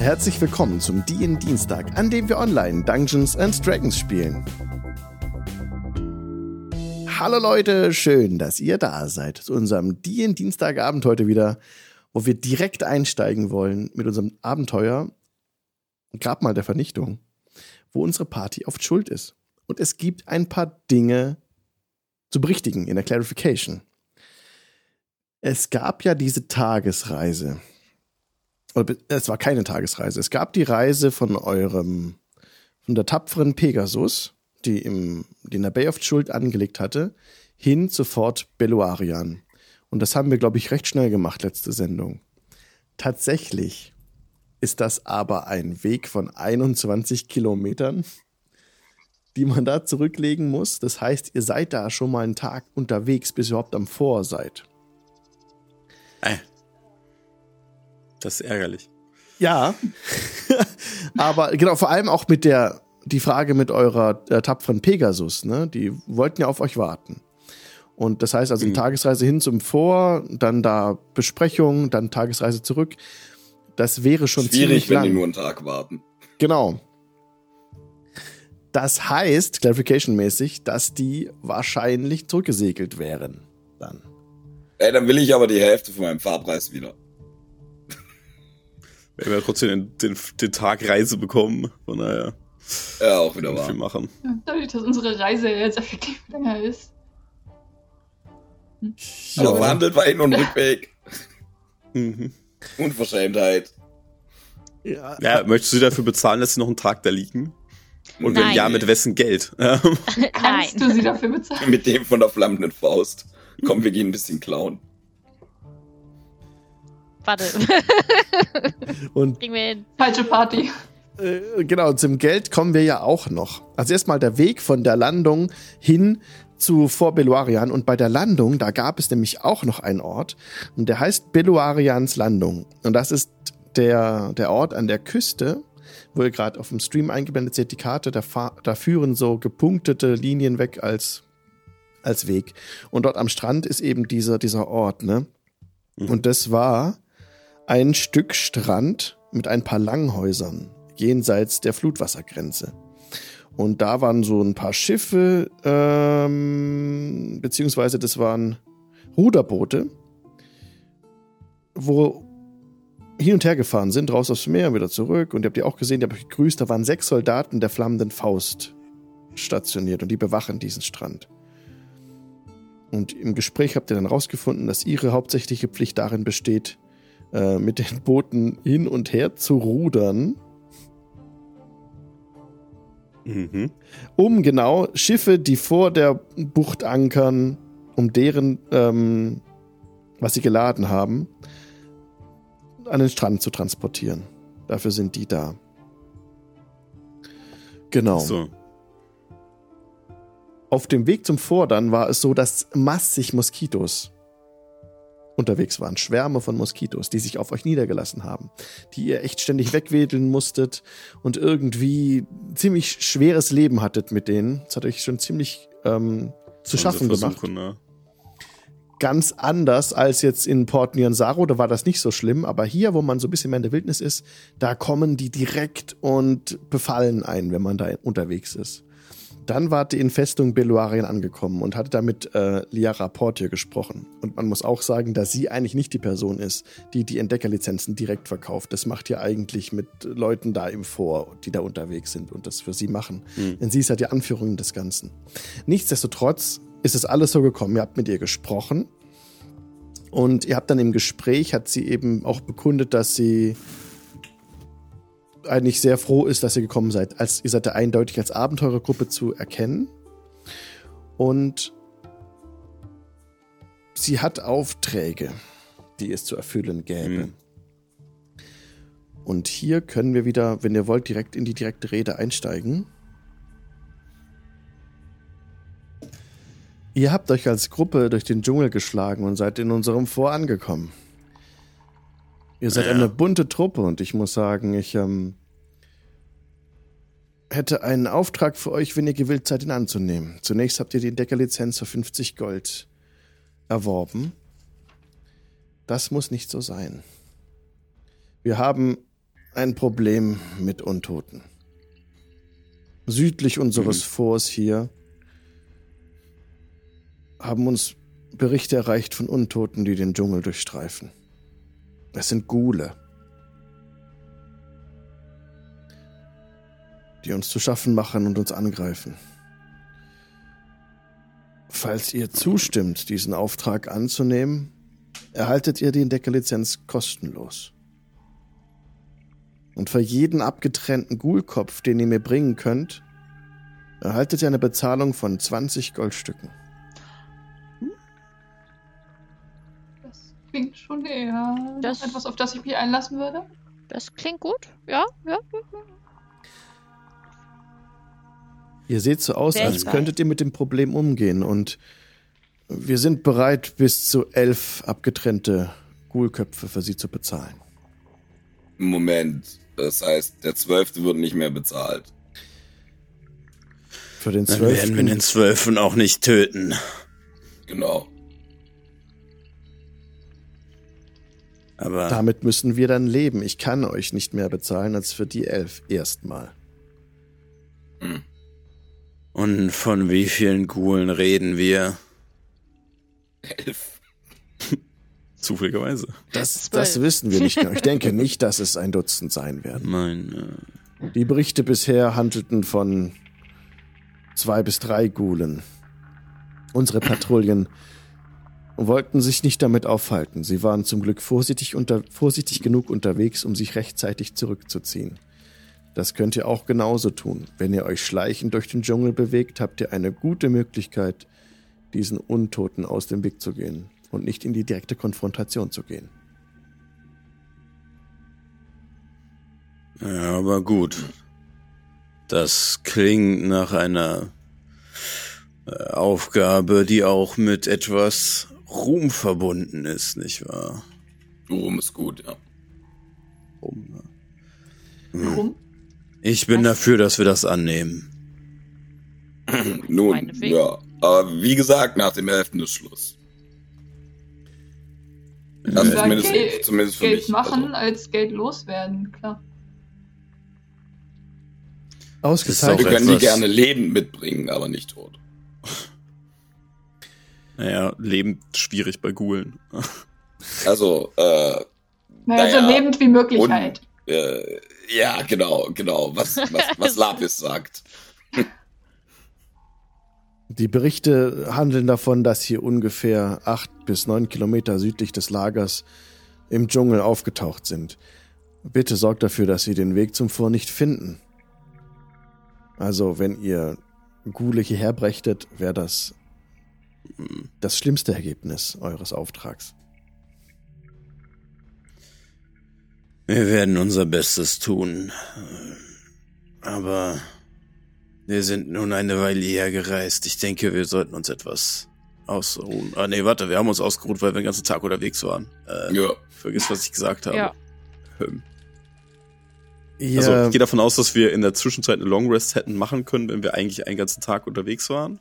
Herzlich willkommen zum DIN Dienstag, an dem wir online Dungeons and Dragons spielen. Hallo Leute, schön, dass ihr da seid zu unserem DIN Dienstagabend heute wieder, wo wir direkt einsteigen wollen mit unserem Abenteuer Grabmal der Vernichtung, wo unsere Party oft schuld ist. Und es gibt ein paar Dinge zu berichtigen in der Clarification. Es gab ja diese Tagesreise, es war keine Tagesreise. Es gab die Reise von eurem, von der tapferen Pegasus, die, im, die in der Bay of Schuld angelegt hatte, hin zu Fort Beluarian. Und das haben wir, glaube ich, recht schnell gemacht, letzte Sendung. Tatsächlich ist das aber ein Weg von 21 Kilometern, die man da zurücklegen muss. Das heißt, ihr seid da schon mal einen Tag unterwegs, bis ihr überhaupt am Vor seid. Äh, das ist ärgerlich. Ja, aber genau, vor allem auch mit der, die Frage mit eurer äh, tapferen Pegasus, ne? Die wollten ja auf euch warten. Und das heißt also eine mhm. Tagesreise hin zum Vor, dann da Besprechung, dann Tagesreise zurück. Das wäre schon Schwierig, ziemlich lang. wenn die nur einen Tag warten. Genau. Das heißt, clarification-mäßig, dass die wahrscheinlich zurückgesegelt wären. Dann. Ey, dann will ich aber die Hälfte von meinem Fahrpreis wieder. Wir haben ja trotzdem den, den, den Tag Reise bekommen, von daher. Ja, auch wieder wahr. Viel machen. Ja, dadurch, dass unsere Reise jetzt effektiv länger ist. Hm. Aber verhandelt war Hin- und Rückweg. mhm. Unverschämtheit. Ja, ja, möchtest du dafür bezahlen, dass sie noch einen Tag da liegen? Und Nein. wenn ja, mit wessen Geld? Kannst du sie dafür bezahlen? Mit dem von der flammenden Faust. Komm, wir gehen ein bisschen klauen. Warte. Und Kriegen wir hin. Falsche Party. Äh, genau, zum Geld kommen wir ja auch noch. Also erstmal der Weg von der Landung hin zu Fort Beluarian und bei der Landung, da gab es nämlich auch noch einen Ort und der heißt Beluarians Landung und das ist der, der Ort an der Küste, wo ihr gerade auf dem Stream eingeblendet seht, die Karte, da, da führen so gepunktete Linien weg als, als Weg und dort am Strand ist eben dieser, dieser Ort, ne? Mhm. Und das war ein Stück Strand mit ein paar Langhäusern jenseits der Flutwassergrenze. Und da waren so ein paar Schiffe, ähm, beziehungsweise das waren Ruderboote, wo hin und her gefahren sind, raus aufs Meer und wieder zurück. Und ihr habt ja auch gesehen, ihr habt euch gegrüßt, da waren sechs Soldaten der flammenden Faust stationiert und die bewachen diesen Strand. Und im Gespräch habt ihr dann rausgefunden, dass ihre hauptsächliche Pflicht darin besteht, äh, mit den Booten hin und her zu rudern. Mhm. Um genau Schiffe, die vor der Bucht ankern, um deren, ähm, was sie geladen haben, an den Strand zu transportieren. Dafür sind die da. Genau. So. Auf dem Weg zum Vordern war es so, dass massig Moskitos unterwegs waren. Schwärme von Moskitos, die sich auf euch niedergelassen haben, die ihr echt ständig wegwedeln musstet und irgendwie ziemlich schweres Leben hattet mit denen. Das hat euch schon ziemlich ähm, zu schaffen gemacht. Ne? Ganz anders als jetzt in Port Nyanzaro, da war das nicht so schlimm, aber hier, wo man so ein bisschen mehr in der Wildnis ist, da kommen die direkt und befallen ein, wenn man da unterwegs ist. Dann war die in Festung Beluarien angekommen und hatte damit äh, Liara Portier gesprochen. Und man muss auch sagen, dass sie eigentlich nicht die Person ist, die die Entdeckerlizenzen direkt verkauft. Das macht ihr eigentlich mit Leuten da im Vor, die da unterwegs sind und das für sie machen. Mhm. Denn sie ist halt die Anführung des Ganzen. Nichtsdestotrotz ist es alles so gekommen. Ihr habt mit ihr gesprochen und ihr habt dann im Gespräch, hat sie eben auch bekundet, dass sie eigentlich sehr froh ist, dass ihr gekommen seid. Als, ihr seid da eindeutig als Abenteurergruppe zu erkennen. Und sie hat Aufträge, die es zu erfüllen gäbe. Mhm. Und hier können wir wieder, wenn ihr wollt, direkt in die direkte Rede einsteigen. Ihr habt euch als Gruppe durch den Dschungel geschlagen und seid in unserem Vor angekommen. Ihr seid ja. eine bunte Truppe und ich muss sagen, ich ähm, hätte einen Auftrag für euch, wenn ihr gewillt seid, ihn anzunehmen. Zunächst habt ihr die Entdeckerlizenz für 50 Gold erworben. Das muss nicht so sein. Wir haben ein Problem mit Untoten. Südlich unseres mhm. Forts hier haben uns Berichte erreicht von Untoten, die den Dschungel durchstreifen. Es sind Gule, die uns zu schaffen machen und uns angreifen. Falls ihr zustimmt, diesen Auftrag anzunehmen, erhaltet ihr die Entdeckerlizenz kostenlos. Und für jeden abgetrennten Ghoulkopf, den ihr mir bringen könnt, erhaltet ihr eine Bezahlung von 20 Goldstücken. Klingt schon eher das, etwas, auf das ich mich einlassen würde. Das klingt gut, ja, ja. Ihr seht so aus, als könntet ihr mit dem Problem umgehen und wir sind bereit, bis zu elf abgetrennte Ghoulköpfe für sie zu bezahlen. Moment, das heißt, der Zwölfte wird nicht mehr bezahlt. Für den Zwölften. Dann werden wir den Zwölften auch nicht töten. Genau. Aber damit müssen wir dann leben. Ich kann euch nicht mehr bezahlen als für die elf erstmal. Hm. Und von wie vielen Gulen reden wir? Elf. Zufälligerweise. Das, das wissen wir nicht genau. Ich denke nicht, dass es ein Dutzend sein werden. Nein. Äh Die Berichte bisher handelten von zwei bis drei Gulen. Unsere Patrouillen wollten sich nicht damit aufhalten. Sie waren zum Glück vorsichtig, unter, vorsichtig genug unterwegs, um sich rechtzeitig zurückzuziehen. Das könnt ihr auch genauso tun. Wenn ihr euch schleichend durch den Dschungel bewegt, habt ihr eine gute Möglichkeit, diesen Untoten aus dem Weg zu gehen und nicht in die direkte Konfrontation zu gehen. Ja, aber gut. Das klingt nach einer äh, Aufgabe, die auch mit etwas Ruhm verbunden ist, nicht wahr? Ruhm ist gut, ja. Ruhm, ja. Hm. Ich bin Was? dafür, dass wir das annehmen. Nun, ja. Aber wie gesagt, nach dem 11. ist Schluss. Also zumindest, Geld, zumindest für Geld mich. machen also. als Geld loswerden, klar. Ausgezeichnet. Wir können die gerne lebend mitbringen, aber nicht tot. Naja, lebend schwierig bei Gulen. Also, äh. Naja, naja, so lebend wie möglich und, halt. Äh, ja, genau, genau, was, was, was Lapis sagt. Die Berichte handeln davon, dass hier ungefähr acht bis neun Kilometer südlich des Lagers im Dschungel aufgetaucht sind. Bitte sorgt dafür, dass sie den Weg zum Vor nicht finden. Also, wenn ihr Gule hierher brächtet, wäre das das schlimmste Ergebnis eures Auftrags. Wir werden unser Bestes tun. Aber wir sind nun eine Weile hierher gereist. Ich denke, wir sollten uns etwas ausruhen. Ah, nee, warte, wir haben uns ausgeruht, weil wir den ganzen Tag unterwegs waren. Äh, ja. Vergiss, was ich gesagt habe. Ja. Hm. Ja. Also, ich gehe davon aus, dass wir in der Zwischenzeit eine Long Rest hätten machen können, wenn wir eigentlich einen ganzen Tag unterwegs waren.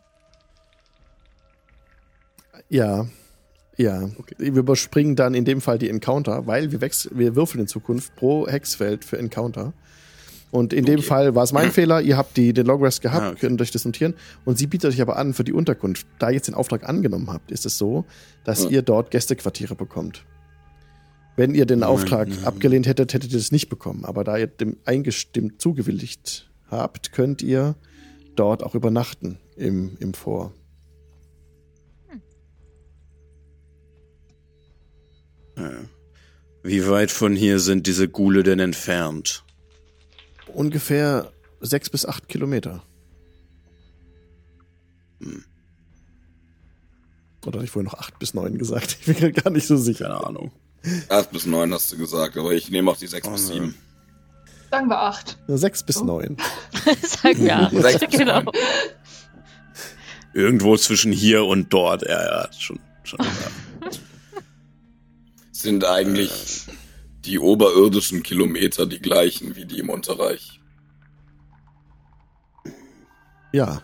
Ja, ja, okay. wir überspringen dann in dem Fall die Encounter, weil wir, wir würfeln in Zukunft pro Hexfeld für Encounter. Und in okay. dem Fall war es mein Fehler, ihr habt die, den Long Rest gehabt, ah, okay. könnt euch das notieren. Und sie bietet euch aber an für die Unterkunft. Da ihr jetzt den Auftrag angenommen habt, ist es so, dass ja. ihr dort Gästequartiere bekommt. Wenn ihr den Auftrag nein, nein. abgelehnt hättet, hättet ihr es nicht bekommen. Aber da ihr dem eingestimmt zugewilligt habt, könnt ihr dort auch übernachten im, im Vor. Wie weit von hier sind diese Gule denn entfernt? Ungefähr sechs bis acht Kilometer. Hm. Oder hatte ich vorher noch acht bis neun gesagt? Ich bin gar nicht so sicher. Keine Ahnung. Acht bis neun hast du gesagt, aber ich nehme auch die sechs oh, bis sieben. Sagen wir acht. Sechs bis oh. neun. Sagen wir acht. Sechs bis genau. Neun. Irgendwo zwischen hier und dort. Ja, ja, schon. schon ja. sind eigentlich die oberirdischen Kilometer die gleichen wie die im Unterreich. Ja.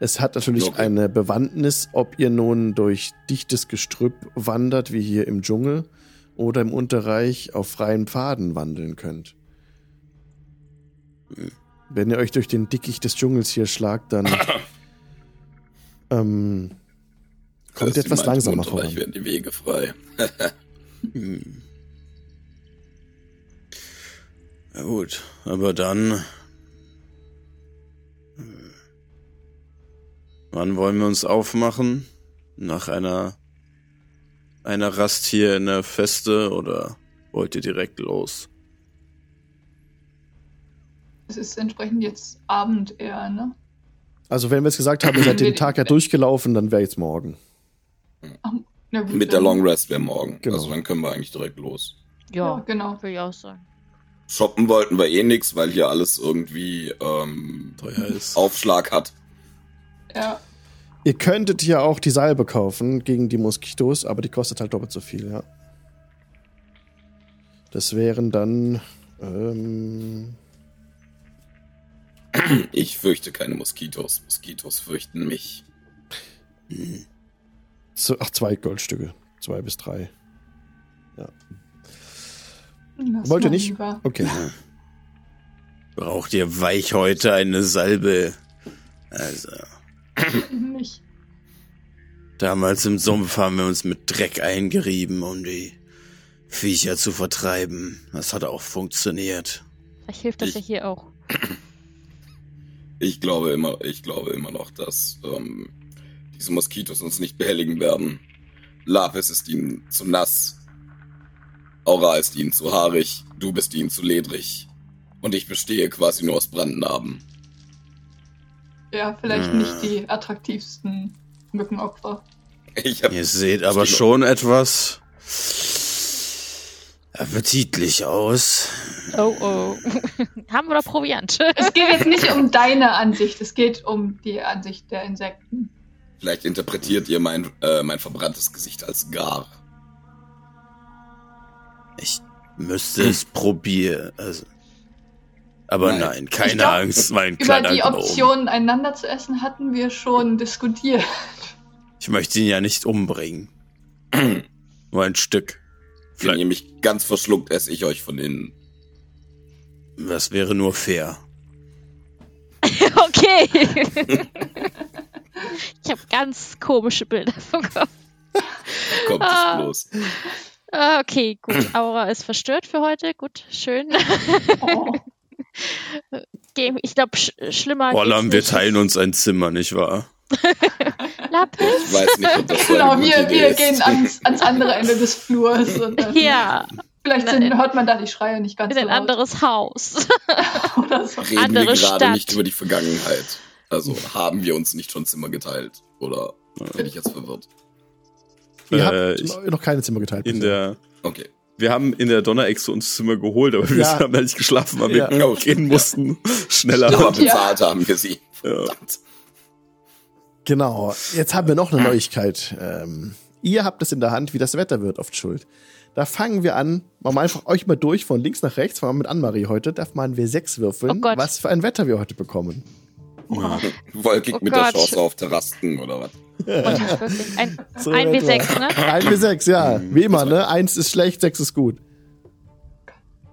Es hat natürlich okay. eine Bewandtnis, ob ihr nun durch dichtes Gestrüpp wandert, wie hier im Dschungel, oder im Unterreich auf freien Pfaden wandeln könnt. Wenn ihr euch durch den Dickicht des Dschungels hier schlagt, dann ähm, kommt ihr etwas langsamer voran. Ich werden die Wege frei. hm. Ja gut, aber dann. Wann wollen wir uns aufmachen? Nach einer einer Rast hier in der Feste oder wollt ihr direkt los? Es ist entsprechend jetzt Abend eher, ne? Also wenn wir es gesagt haben, ihr seid den Tag ja durchgelaufen, dann wäre jetzt morgen. Ach, gut, Mit der Long Rest wäre morgen. Genau. Also dann können wir eigentlich direkt los. Ja, ja genau. Will ich auch sagen. Shoppen wollten wir eh nix, weil hier alles irgendwie ähm, teuer ist. Aufschlag hat. Ja. Ihr könntet hier auch die Salbe kaufen gegen die Moskitos, aber die kostet halt doppelt so viel, ja. Das wären dann. Ähm ich fürchte keine Moskitos. Moskitos fürchten mich. Ach, zwei Goldstücke. Zwei bis drei. Ja. Wollt ihr nicht? Lieber. Okay. Braucht ihr weich heute eine Salbe? Also. Nicht. Damals im Sumpf haben wir uns mit Dreck eingerieben, um die Viecher zu vertreiben. Das hat auch funktioniert. Vielleicht hilft das ich, ja hier auch. Ich glaube immer, ich glaube immer noch, dass ähm, diese Moskitos uns nicht behelligen werden. Lapis ist ihnen zu nass. Aura ist ihnen zu haarig. Du bist ihnen zu ledrig. Und ich bestehe quasi nur aus Brandnarben. Ja, vielleicht hm. nicht die attraktivsten Mückenopfer. Ihr seht aber schon etwas appetitlich aus. Oh oh. Haben wir da Proviant? es geht jetzt nicht um deine Ansicht, es geht um die Ansicht der Insekten. Vielleicht interpretiert ihr mein, äh, mein verbranntes Gesicht als gar. Ich müsste es probieren. Also, aber nein, nein keine glaub, Angst, mein kleiner Über die Option, einander zu essen, hatten wir schon diskutiert. Ich möchte ihn ja nicht umbringen. Nur ein Stück. Wenn ihr mich ganz verschluckt, esse ich euch von innen. Das wäre nur fair. okay. ich habe ganz komische Bilder vom Kopf. Kommt es ah. bloß. Ah, okay, gut. Aura ist verstört für heute. Gut, schön. Oh. Ich glaube, sch schlimmer. Rollam, wir teilen uns ein Zimmer, nicht wahr? Lapis? Ich weiß nicht, ob das Genau, wir, wir gehen ans, ans, andere Ende des Flurs. Und dann, ja. Vielleicht sind, hört man da die Schreie nicht ganz in so ein anderes Haus. Oder so. Reden Andere wir gerade Stadt. nicht über die Vergangenheit. Also haben wir uns nicht schon Zimmer geteilt? Oder werde ich jetzt verwirrt? Ihr äh, habt noch keine Zimmer geteilt. In der. Okay. Wir haben in der Donnerechse uns Zimmer geholt, aber wir ja. haben da nicht geschlafen, weil ja. wir gehen mussten. Ja. Schneller. Aber bezahlt haben wir sie. Verdammt. Genau. Jetzt haben wir noch eine Neuigkeit. Ähm, ihr habt es in der Hand, wie das Wetter wird, oft schuld. Da fangen wir an, machen wir einfach euch mal durch von links nach rechts. Fangen wir mit Anne-Marie heute. Darf man wir sechs würfeln, oh was für ein Wetter wir heute bekommen. Wolkig oh mit Gott. der Chance auf Terrasten oder was? Ein, so ein W6, ne? Ein W6, ja. Wie immer, ne? Eins ist schlecht, sechs ist gut.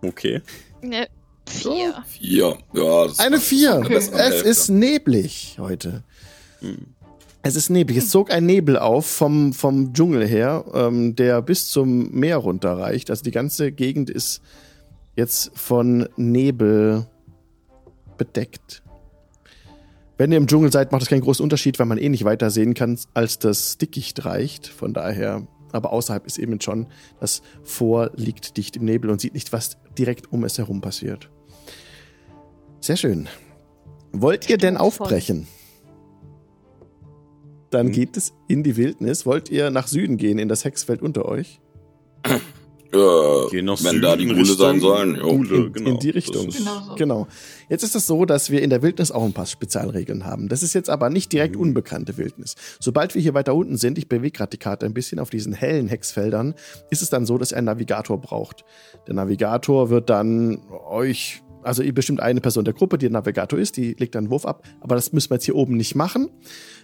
Okay. Ne, vier. Vier, ja. Eine vier. Es ist neblig heute. Hm. Es ist neblig. Es zog ein Nebel auf vom, vom Dschungel her, ähm, der bis zum Meer runterreicht. Also die ganze Gegend ist jetzt von Nebel bedeckt. Wenn ihr im Dschungel seid, macht das keinen großen Unterschied, weil man eh nicht weiter sehen kann, als das Dickicht reicht. Von daher, aber außerhalb ist eben schon, das Vor liegt dicht im Nebel und sieht nicht, was direkt um es herum passiert. Sehr schön. Wollt ihr denn aufbrechen? Dann hm. geht es in die Wildnis. Wollt ihr nach Süden gehen, in das Hexfeld unter euch? Äh, wenn Süden, da die Gule sein sollen. Jo. Gule, in, genau. in die Richtung. Genau, so. genau. Jetzt ist es so, dass wir in der Wildnis auch ein paar Spezialregeln haben. Das ist jetzt aber nicht direkt mhm. unbekannte Wildnis. Sobald wir hier weiter unten sind, ich bewege gerade die Karte ein bisschen auf diesen hellen Hexfeldern, ist es dann so, dass ihr einen Navigator braucht. Der Navigator wird dann euch also bestimmt eine Person der Gruppe, die der Navigator ist, die legt einen Wurf ab. Aber das müssen wir jetzt hier oben nicht machen.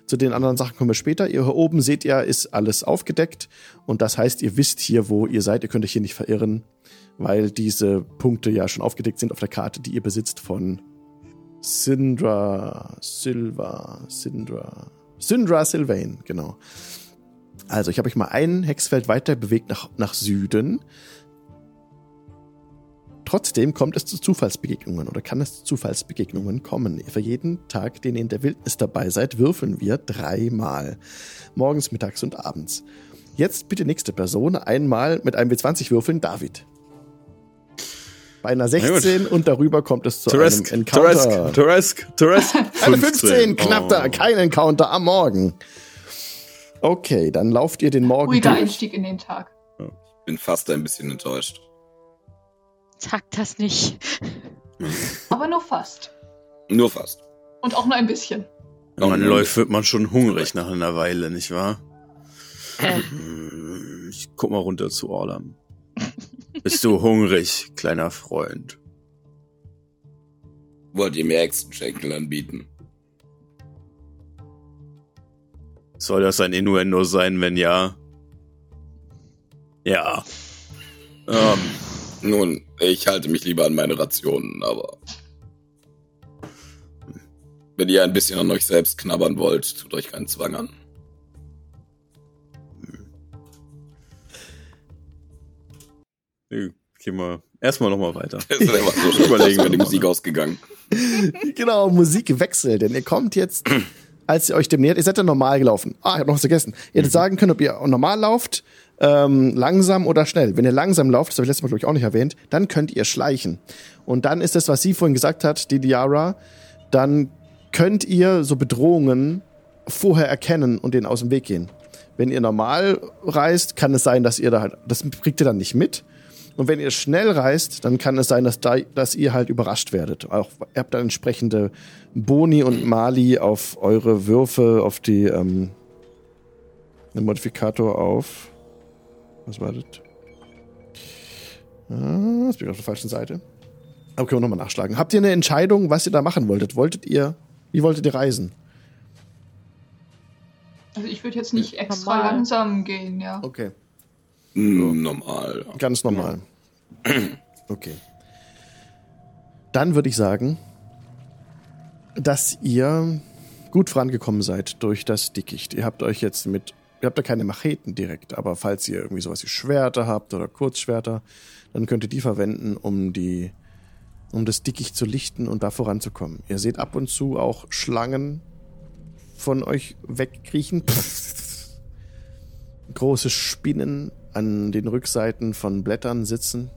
Zu den anderen Sachen kommen wir später. Hier oben seht ihr, ist alles aufgedeckt. Und das heißt, ihr wisst hier, wo ihr seid. Ihr könnt euch hier nicht verirren, weil diese Punkte ja schon aufgedeckt sind auf der Karte, die ihr besitzt von Syndra, Silva, Syndra, Syndra Sylvain, genau. Also, ich habe euch mal ein Hexfeld weiter bewegt nach, nach Süden. Trotzdem kommt es zu Zufallsbegegnungen oder kann es zu Zufallsbegegnungen kommen. Für jeden Tag, den ihr in der Wildnis dabei seid, würfeln wir dreimal. Morgens, mittags und abends. Jetzt bitte nächste Person. Einmal mit einem W20 würfeln. David. Bei einer 16 und darüber kommt es zu Turesk, einem Encounter. Turesk, Turesk, Turesk. Eine 15, knapp oh. da. Kein Encounter am Morgen. Okay, dann lauft ihr den Morgen Ruhiger durch. Einstieg in den Tag. Ich bin fast ein bisschen enttäuscht. Sag das nicht. Aber nur fast. Nur fast. Und auch nur ein bisschen. Wenn man läuft, wird man schon hungrig nach einer Weile, nicht wahr? Äh. Ich guck mal runter zu Orlam. Bist du hungrig, kleiner Freund? Wollt ihr mir Hexenschenkel anbieten? Soll das ein Innuendo sein, wenn ja? Ja. Ähm, nun, ich halte mich lieber an meine Rationen, aber. Wenn ihr ein bisschen an euch selbst knabbern wollt, tut euch keinen Zwang an. Gehen wir erstmal nochmal weiter. Das ist einfach so überlegen, wenn die Musik ausgegangen. Genau, Musik wechselt, denn ihr kommt jetzt, als ihr euch dem nähert, ihr seid ja normal gelaufen. Ah, ich hab noch was vergessen. Ihr hättet sagen können, ob ihr normal lauft ähm, langsam oder schnell. Wenn ihr langsam lauft, das habe ich letztes Mal, glaube ich, auch nicht erwähnt, dann könnt ihr schleichen. Und dann ist das, was sie vorhin gesagt hat, die Diara, dann könnt ihr so Bedrohungen vorher erkennen und denen aus dem Weg gehen. Wenn ihr normal reist, kann es sein, dass ihr da halt, das kriegt ihr dann nicht mit. Und wenn ihr schnell reist, dann kann es sein, dass, da, dass ihr halt überrascht werdet. Auch ihr habt dann entsprechende Boni und Mali auf eure Würfe, auf die ähm, den Modifikator auf was war das? Ah, jetzt bin ich auf der falschen Seite. Aber können wir nochmal nachschlagen. Habt ihr eine Entscheidung, was ihr da machen wolltet? Wolltet ihr, wie wolltet ihr reisen? Also ich würde jetzt nicht extra normal. langsam gehen, ja. Okay. Mm, normal. Ganz normal. Okay. Dann würde ich sagen, dass ihr gut vorangekommen seid durch das Dickicht. Ihr habt euch jetzt mit ihr habt da keine Macheten direkt, aber falls ihr irgendwie sowas wie Schwerter habt oder Kurzschwerter, dann könnt ihr die verwenden, um die, um das Dickicht zu lichten und da voranzukommen. Ihr seht ab und zu auch Schlangen von euch wegkriechen. Große Spinnen an den Rückseiten von Blättern sitzen.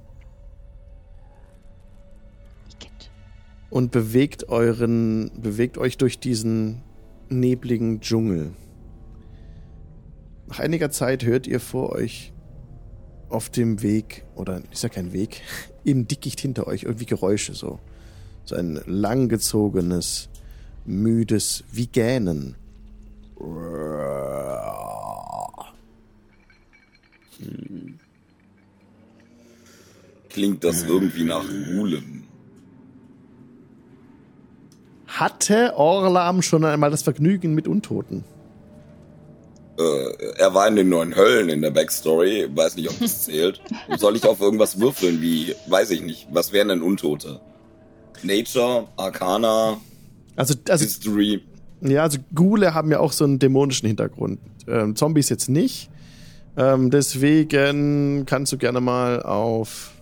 Und bewegt euren, bewegt euch durch diesen nebligen Dschungel. Nach einiger Zeit hört ihr vor euch auf dem Weg, oder ist ja kein Weg, im Dickicht hinter euch irgendwie Geräusche so. So ein langgezogenes, müdes, wie Gähnen. Klingt das irgendwie nach Rulen? Hatte Orlam schon einmal das Vergnügen mit Untoten? Äh, er war in den neuen Höllen in der Backstory. Weiß nicht, ob das zählt. Soll ich auf irgendwas würfeln wie, weiß ich nicht, was wären denn Untote? Nature, Arcana, also, also, History. Ja, also Ghule haben ja auch so einen dämonischen Hintergrund. Ähm, Zombies jetzt nicht. Ähm, deswegen kannst du gerne mal auf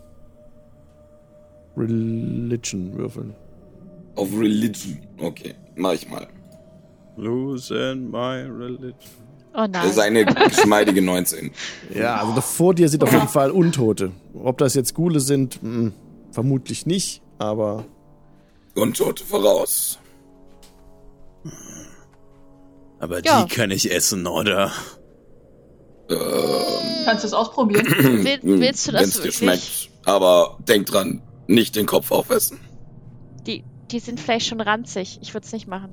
Religion würfeln. Auf Religion, okay, mach ich mal. Losing my religion. Oh nein. Das ist eine geschmeidige 19. Ja, also vor dir sind auf jeden Fall Untote. Ob das jetzt Gule sind, mh, hm, vermutlich nicht, aber. Untote voraus. Aber ja. die kann ich essen, oder? Ähm, Kannst du es ausprobieren? Will, willst du das Wenn's dir schmeckt. Aber denk dran, nicht den Kopf aufessen. Die, die sind vielleicht schon ranzig. Ich würde es nicht machen.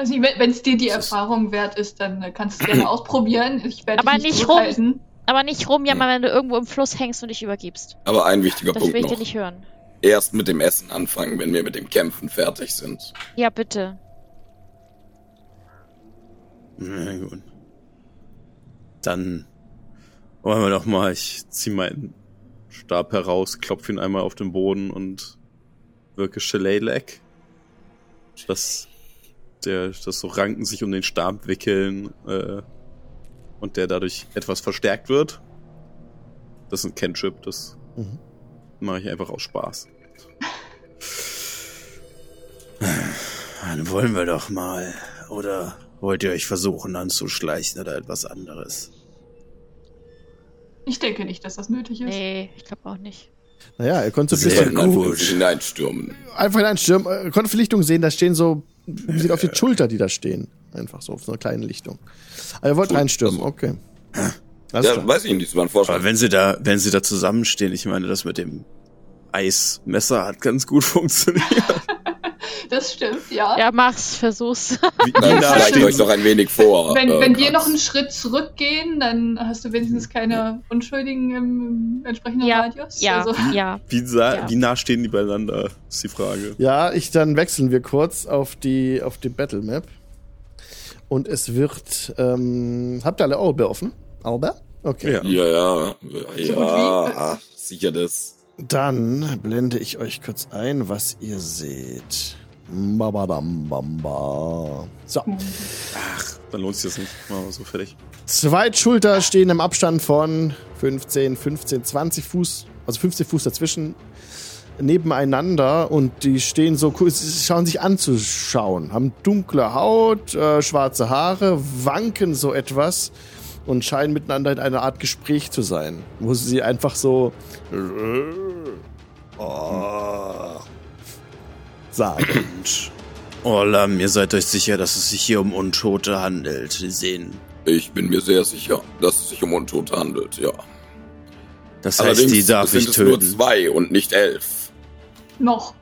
Also wenn es dir die Erfahrung wert ist, dann kannst du es gerne ausprobieren. Ich werde Aber nicht rum. Aber nicht rumjammern, wenn du irgendwo im Fluss hängst und dich übergibst. Aber ein wichtiger das Punkt will ich noch. dir nicht hören. Erst mit dem Essen anfangen, wenn wir mit dem Kämpfen fertig sind. Ja, bitte. Na gut. Dann wollen wir doch mal, ich zieh meinen Stab heraus, klopfe ihn einmal auf den Boden und wirke Shillelagh. Dass der, dass so Ranken sich um den Stab wickeln äh, und der dadurch etwas verstärkt wird. Das ist ein Cantrip, das mhm. mache ich einfach aus Spaß. Dann wollen wir doch mal. Oder wollt ihr euch versuchen anzuschleichen oder etwas anderes? Ich denke nicht, dass das nötig ist. Nee, ich glaube auch nicht. Naja, er konnte ein bisschen hineinstürmen. Einfach hineinstürmen. Er konnte für Lichtung sehen, da stehen so, sieht auf die Schulter, die da stehen. Einfach so, auf so einer kleinen Lichtung. Aber er wollte reinstürmen, okay. Alles ja, weiß ich nicht, das war ein Vorschlag. Aber wenn sie da, wenn sie da zusammenstehen, ich meine, das mit dem Eismesser hat ganz gut funktioniert. Das stimmt, ja. Ja, mach's, versuch's. Wie, dann vielleicht euch noch ein wenig vor. Wenn, äh, wenn wir noch einen Schritt zurückgehen, dann hast du wenigstens keine Unschuldigen im, entsprechenden ja, Radius. Ja, also. ja. Wie, ja. wie nah stehen die beieinander, ist die Frage. Ja, ich, dann wechseln wir kurz auf die, auf die Battle Map. Und es wird, ähm, habt ihr alle Auge offen? Auge? Okay. Ja, ja, ja, ja, ja sicher das. Dann blende ich euch kurz ein, was ihr seht. Babadambamba. So. Ach, dann lohnt sich das nicht. Machen wir so fertig. Zwei Schulter stehen im Abstand von 15, 15, 20 Fuß, also 50 Fuß dazwischen, nebeneinander und die stehen so, schauen sich anzuschauen, haben dunkle Haut, äh, schwarze Haare, wanken so etwas und scheinen miteinander in einer Art Gespräch zu sein, wo sie einfach so oh, sagen. Orlam, ihr seid euch sicher, dass es sich hier um Untote handelt. Sie sehen. Ich bin mir sehr sicher, dass es sich um Untote handelt, ja. Das heißt, Allerdings die darf sind ich töten. nur zwei und nicht elf. Noch.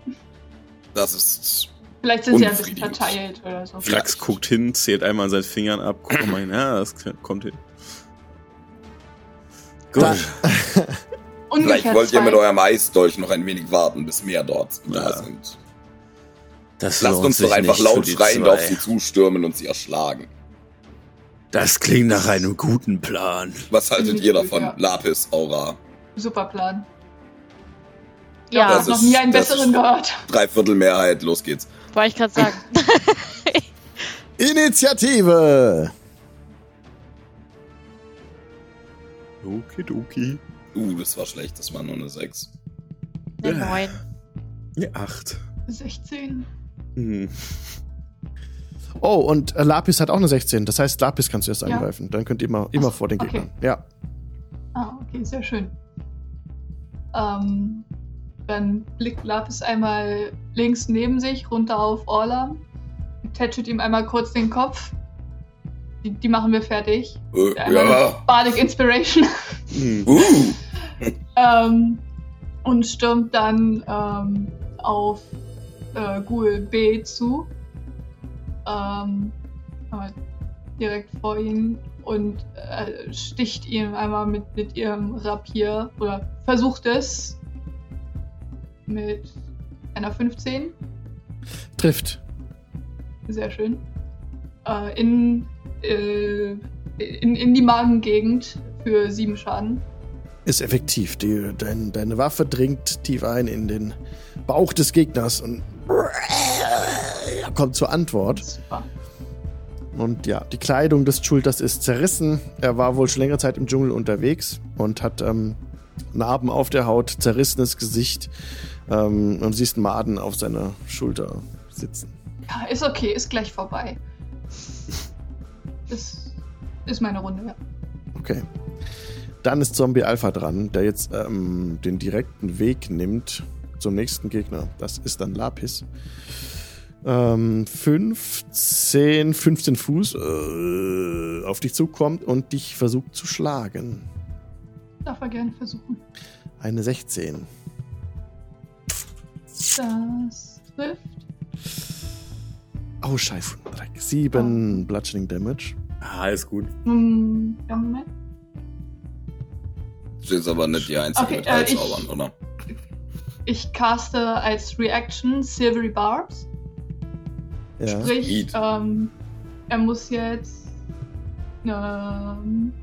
Das ist. Vielleicht sind sie ein bisschen verteilt oder so. Flax guckt hin, zählt einmal an seinen Fingern ab, guckt mal hin. Ja, das kommt hin. Gut. Vielleicht wollt ihr mit eurem Eisdolch noch ein wenig warten, bis mehr dort ja. da sind. Das Lasst uns doch einfach laut schreiend auf sie zustürmen und sie erschlagen. Das klingt nach einem guten Plan. Was haltet ihr davon, ja. Lapis Aura? Super Plan. Ja, das noch nie einen besseren gehört. Dreiviertelmehrheit, los geht's. Wollte ich gerade sagen. Initiative! Okidoki. Uh, das war schlecht, das war nur eine 6. Eine 9. Eine 8. 16. Hm. Oh, und äh, Lapis hat auch eine 16. Das heißt, Lapis kannst du erst ja. angreifen. Dann könnt ihr immer, immer Ach, vor den Gegnern. Okay. Ja. Ah, okay, sehr schön. Ähm, dann blickt Lapis einmal links neben sich, runter auf Orla, tätschelt ihm einmal kurz den Kopf. Die, die machen wir fertig. Äh, ja. Bardic Inspiration. Uh. ähm, und stürmt dann ähm, auf äh, Ghoul B zu. Ähm, direkt vor ihm und äh, sticht ihn einmal mit, mit ihrem Rapier oder versucht es mit einer 15. Trifft. Sehr schön. Äh, in, äh, in, in die Magengegend für sieben Schaden. Ist effektiv. Die, dein, deine Waffe dringt tief ein in den Bauch des Gegners und kommt zur Antwort. Super. Und ja, die Kleidung des Schulters ist zerrissen. Er war wohl schon längere Zeit im Dschungel unterwegs und hat ähm, Narben auf der Haut, zerrissenes Gesicht ähm, und siehst Maden auf seiner Schulter sitzen. Ja, ist okay, ist gleich vorbei. Das ist meine Runde, ja. Okay. Dann ist Zombie Alpha dran, der jetzt ähm, den direkten Weg nimmt zum nächsten Gegner. Das ist dann Lapis. Ähm, 15, 15 Fuß äh, auf dich zukommt und dich versucht zu schlagen. Darf er gerne versuchen. Eine 16. Das trifft. Oh, scheiße. 7 oh. Bludgeoning Damage. Ah, ist gut. Mm, ja, Moment. Du bist aber nicht die Einzige okay, mit äh, oder? Ich caste als Reaction Silvery Barbs. Ja. Sprich, ähm, er muss jetzt ähm,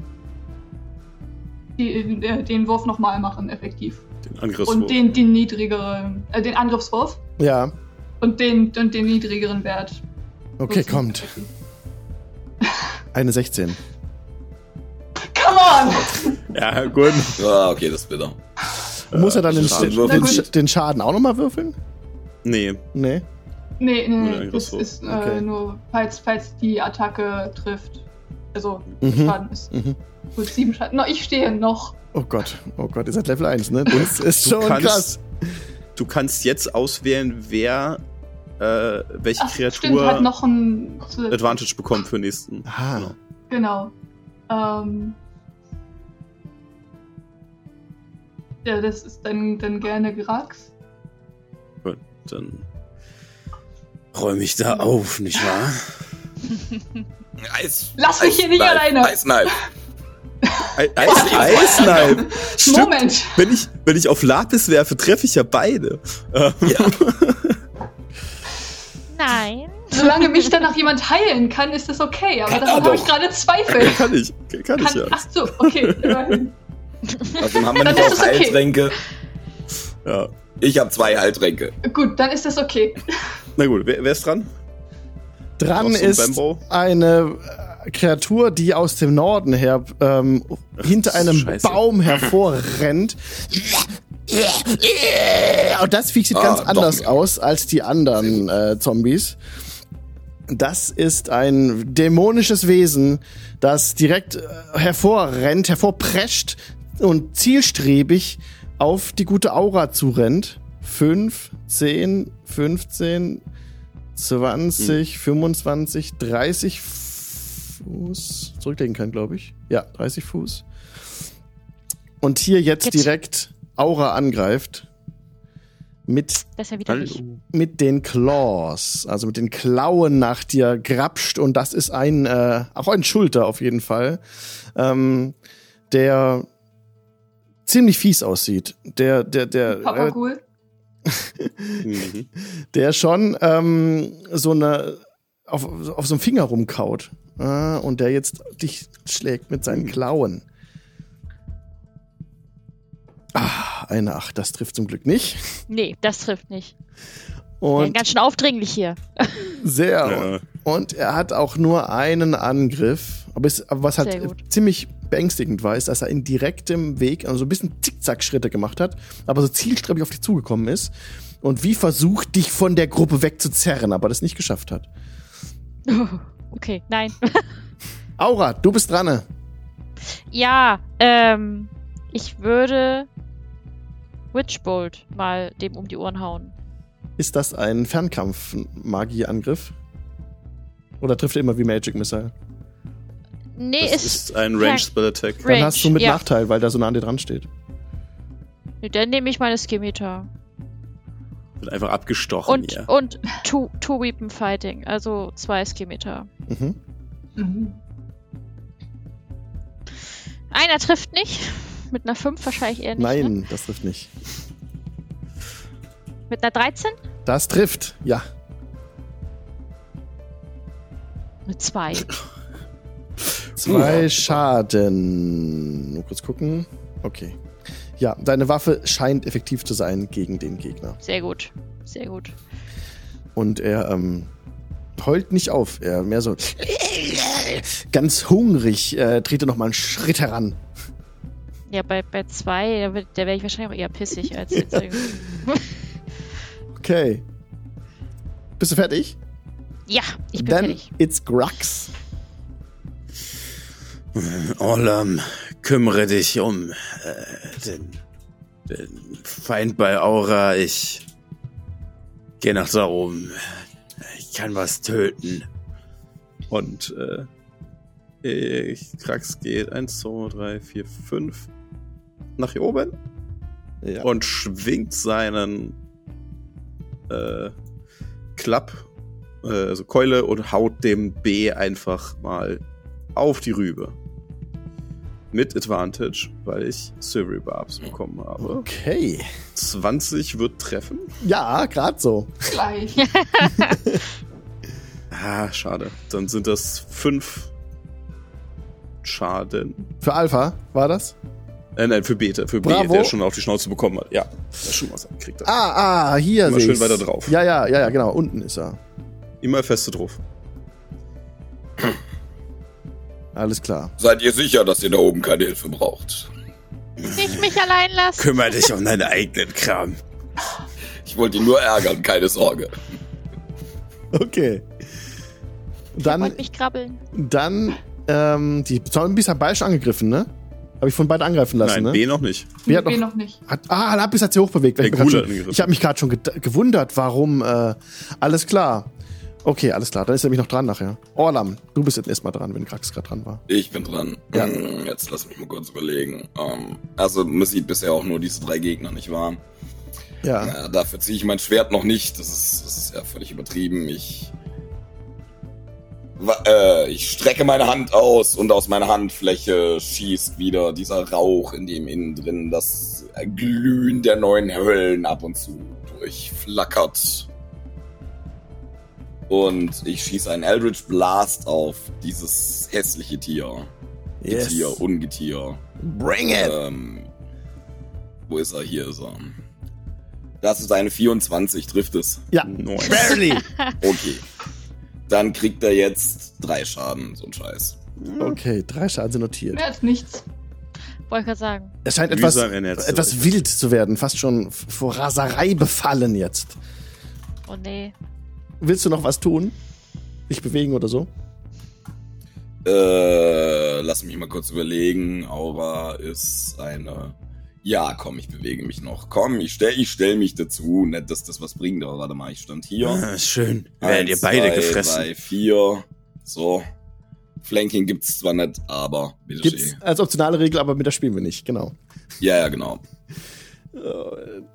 die, äh, den Wurf nochmal machen, effektiv. Den Angriffswurf. Und den, den niedrigeren, äh, den Angriffswurf. Ja. Und den, und den niedrigeren Wert. Okay, kommt. Eine 16. Come on! ja, gut. Ah, okay, das ist bitter. Muss er dann den, den, den, Schaden auch nochmal würfeln? Nee. Nee? Nee, nee, nee. Das ist äh, okay. nur, falls, falls die Attacke trifft. Also, mhm. Schaden ist. Mhm. Gut, sieben Schaden. No, ich stehe noch. Oh Gott, oh Gott, ihr seid Level 1, ne? Das ist schon kannst, krass. Du kannst jetzt auswählen, wer äh, welche Ach, Kreatur stimmt, hat noch ein Advantage bekommt für den nächsten. Ah. Genau. genau. Ähm, ja, das ist dann, dann gerne Grax. Gut, dann räume ich da auf, nicht wahr? Eis, Lass mich hier nicht alleine. Eisknife. Eis, Eisknife. Moment. Wenn ich, wenn ich auf Lapis werfe, treffe ich ja beide. Ja. Nein. Solange mich dann noch jemand heilen kann, ist das okay. Aber daran habe ich gerade Zweifel. Kann ich. Kann, ich ja. Ach so, okay. Außerdem haben wir nicht auch Heiltränke. Okay. Ja. Ich habe zwei Heiltränke. Gut, dann ist das okay. Na gut, wer, wer ist dran? Dran ist Bambo? eine äh, Kreatur, die aus dem Norden her ähm, hinter einem Scheiße. Baum hervorrennt. Und das Viech sieht ah, ganz anders doch. aus als die anderen äh, Zombies. Das ist ein dämonisches Wesen, das direkt äh, hervorrennt, hervorprescht und zielstrebig auf die gute Aura zurennt. 5, 10, 15, 20, hm. 25, 30 Fuß zurücklegen kann, glaube ich. Ja, 30 Fuß. Und hier jetzt, jetzt. direkt Aura angreift. Mit, mit den Claws, also mit den Klauen nach dir grapscht und das ist ein, äh, auch ein Schulter auf jeden Fall, ähm, der ziemlich fies aussieht. Der, der, der. Papa äh, cool. der schon ähm, so eine auf, auf so einem Finger rumkaut äh, und der jetzt dich schlägt mit seinen Klauen. Ah, eine Acht, das trifft zum Glück nicht. Nee, das trifft nicht. Und ja, ganz schön aufdringlich hier. Sehr. Ja. Und er hat auch nur einen Angriff. Aber, es, aber was halt ziemlich beängstigend war, ist, dass er in direktem Weg, also ein bisschen Zickzack-Schritte gemacht hat, aber so zielstrebig auf dich zugekommen ist und wie versucht, dich von der Gruppe wegzuzerren, aber das nicht geschafft hat. okay, nein. Aura, du bist dran. Ja, ähm, ich würde Witchbolt mal dem um die Ohren hauen. Ist das ein Fernkampf-Magie-Angriff? Oder trifft er immer wie Magic Missile? Nee, das ist, ist ein Range Spell Attack. Range, Dann hast du mit ja. Nachteil, weil da so nah an dir dran steht. Nee, dann nehme ich meine Skimitar. Wird einfach abgestochen und, hier. Und two, two Weapon Fighting, also zwei Skimitar. Mhm. Mhm. Einer trifft nicht. Mit einer 5 wahrscheinlich eher nicht. Nein, ne? das trifft nicht. Mit einer 13? Das trifft, ja. Mit 2. Zwei Schaden. Nur kurz gucken. Okay. Ja, deine Waffe scheint effektiv zu sein gegen den Gegner. Sehr gut. Sehr gut. Und er ähm, heult nicht auf. Er mehr so ganz hungrig äh, trete noch mal einen Schritt heran. Ja, bei, bei zwei, da, da wäre ich wahrscheinlich auch eher pissig als jetzt irgendwie. okay. Bist du fertig? Ja, ich bin Then fertig. It's Grux. Orlam, kümmere dich um äh, den, den Feind bei Aura. Ich gehe nach da oben. Ich kann was töten. Und äh, ich, Krax geht 1, 2, 3, 4, 5 nach hier oben ja. und schwingt seinen äh, Klapp, äh, also Keule und haut dem B einfach mal auf die Rübe Mit Advantage, weil ich Silvery Barbs bekommen habe. Okay. 20 wird treffen. Ja, gerade so. Gleich. ah, schade. Dann sind das 5 Schaden. Für Alpha war das? Äh, nein, für Beta, für Bravo. B, der schon auf die Schnauze bekommen hat. Ja, der schon was abgekriegt hat. Ah, ah, hier Immer schön ich's. weiter drauf. Ja, ja, ja, ja, genau. Unten ist er. Immer feste drauf. Alles klar. Seid ihr sicher, dass ihr da oben keine Hilfe braucht? Nicht mich allein lassen. Kümmer dich um deinen eigenen Kram. Ich wollte ihn nur ärgern, keine Sorge. Okay. Dann, Wollt mich krabbeln. dann, ähm, die Zombies haben beide schon angegriffen, ne? Habe ich von beiden angreifen lassen, Nein, ne? B noch nicht. Hat B noch- noch nicht. Hat, ah, Lapis hat sich hochbewegt. Der Ich, ich habe mich gerade schon ge gewundert, warum. Äh, alles klar. Okay, alles klar. Dann ist er nämlich noch dran nachher. Orlam, du bist jetzt erstmal dran, wenn Krax gerade dran war. Ich bin dran. Ja. Hm, Jetzt lass mich mal kurz überlegen. Ähm, also man sieht bisher auch nur diese drei Gegner, nicht wahr? Ja. Ja, dafür ziehe ich mein Schwert noch nicht. Das ist, das ist ja völlig übertrieben. Ich, äh, ich strecke meine Hand aus und aus meiner Handfläche schießt wieder dieser Rauch in dem innen drin das Glühen der neuen Höllen ab und zu durchflackert. Und ich schieße einen Eldritch Blast auf dieses hässliche Tier. Yes. Getier, Ungetier. Bring it! Ähm, wo ist er? Hier ist er. Das ist eine 24, trifft es. Ja, Nice. barely. Okay. Dann kriegt er jetzt drei Schaden, so ein Scheiß. Okay, drei Schaden sind notiert. Mehr als nichts. Wollte ich gerade sagen. Er scheint etwas, etwas wild zu werden, fast schon vor Raserei befallen jetzt. Oh nee. Willst du noch was tun? Dich bewegen oder so? Äh, lass mich mal kurz überlegen. Aura ist eine. Ja, komm, ich bewege mich noch. Komm, ich stell, ich stell mich dazu. Nicht, dass das was bringt, aber warte mal, ich stand hier. Ah, schön. Werdet Eins, ihr beide zwei, gefressen. Drei, vier. So. Flanking gibt's zwar nicht, aber bitte Gibt's schön. als optionale Regel, aber mit der spielen wir nicht, genau. Ja, ja, genau.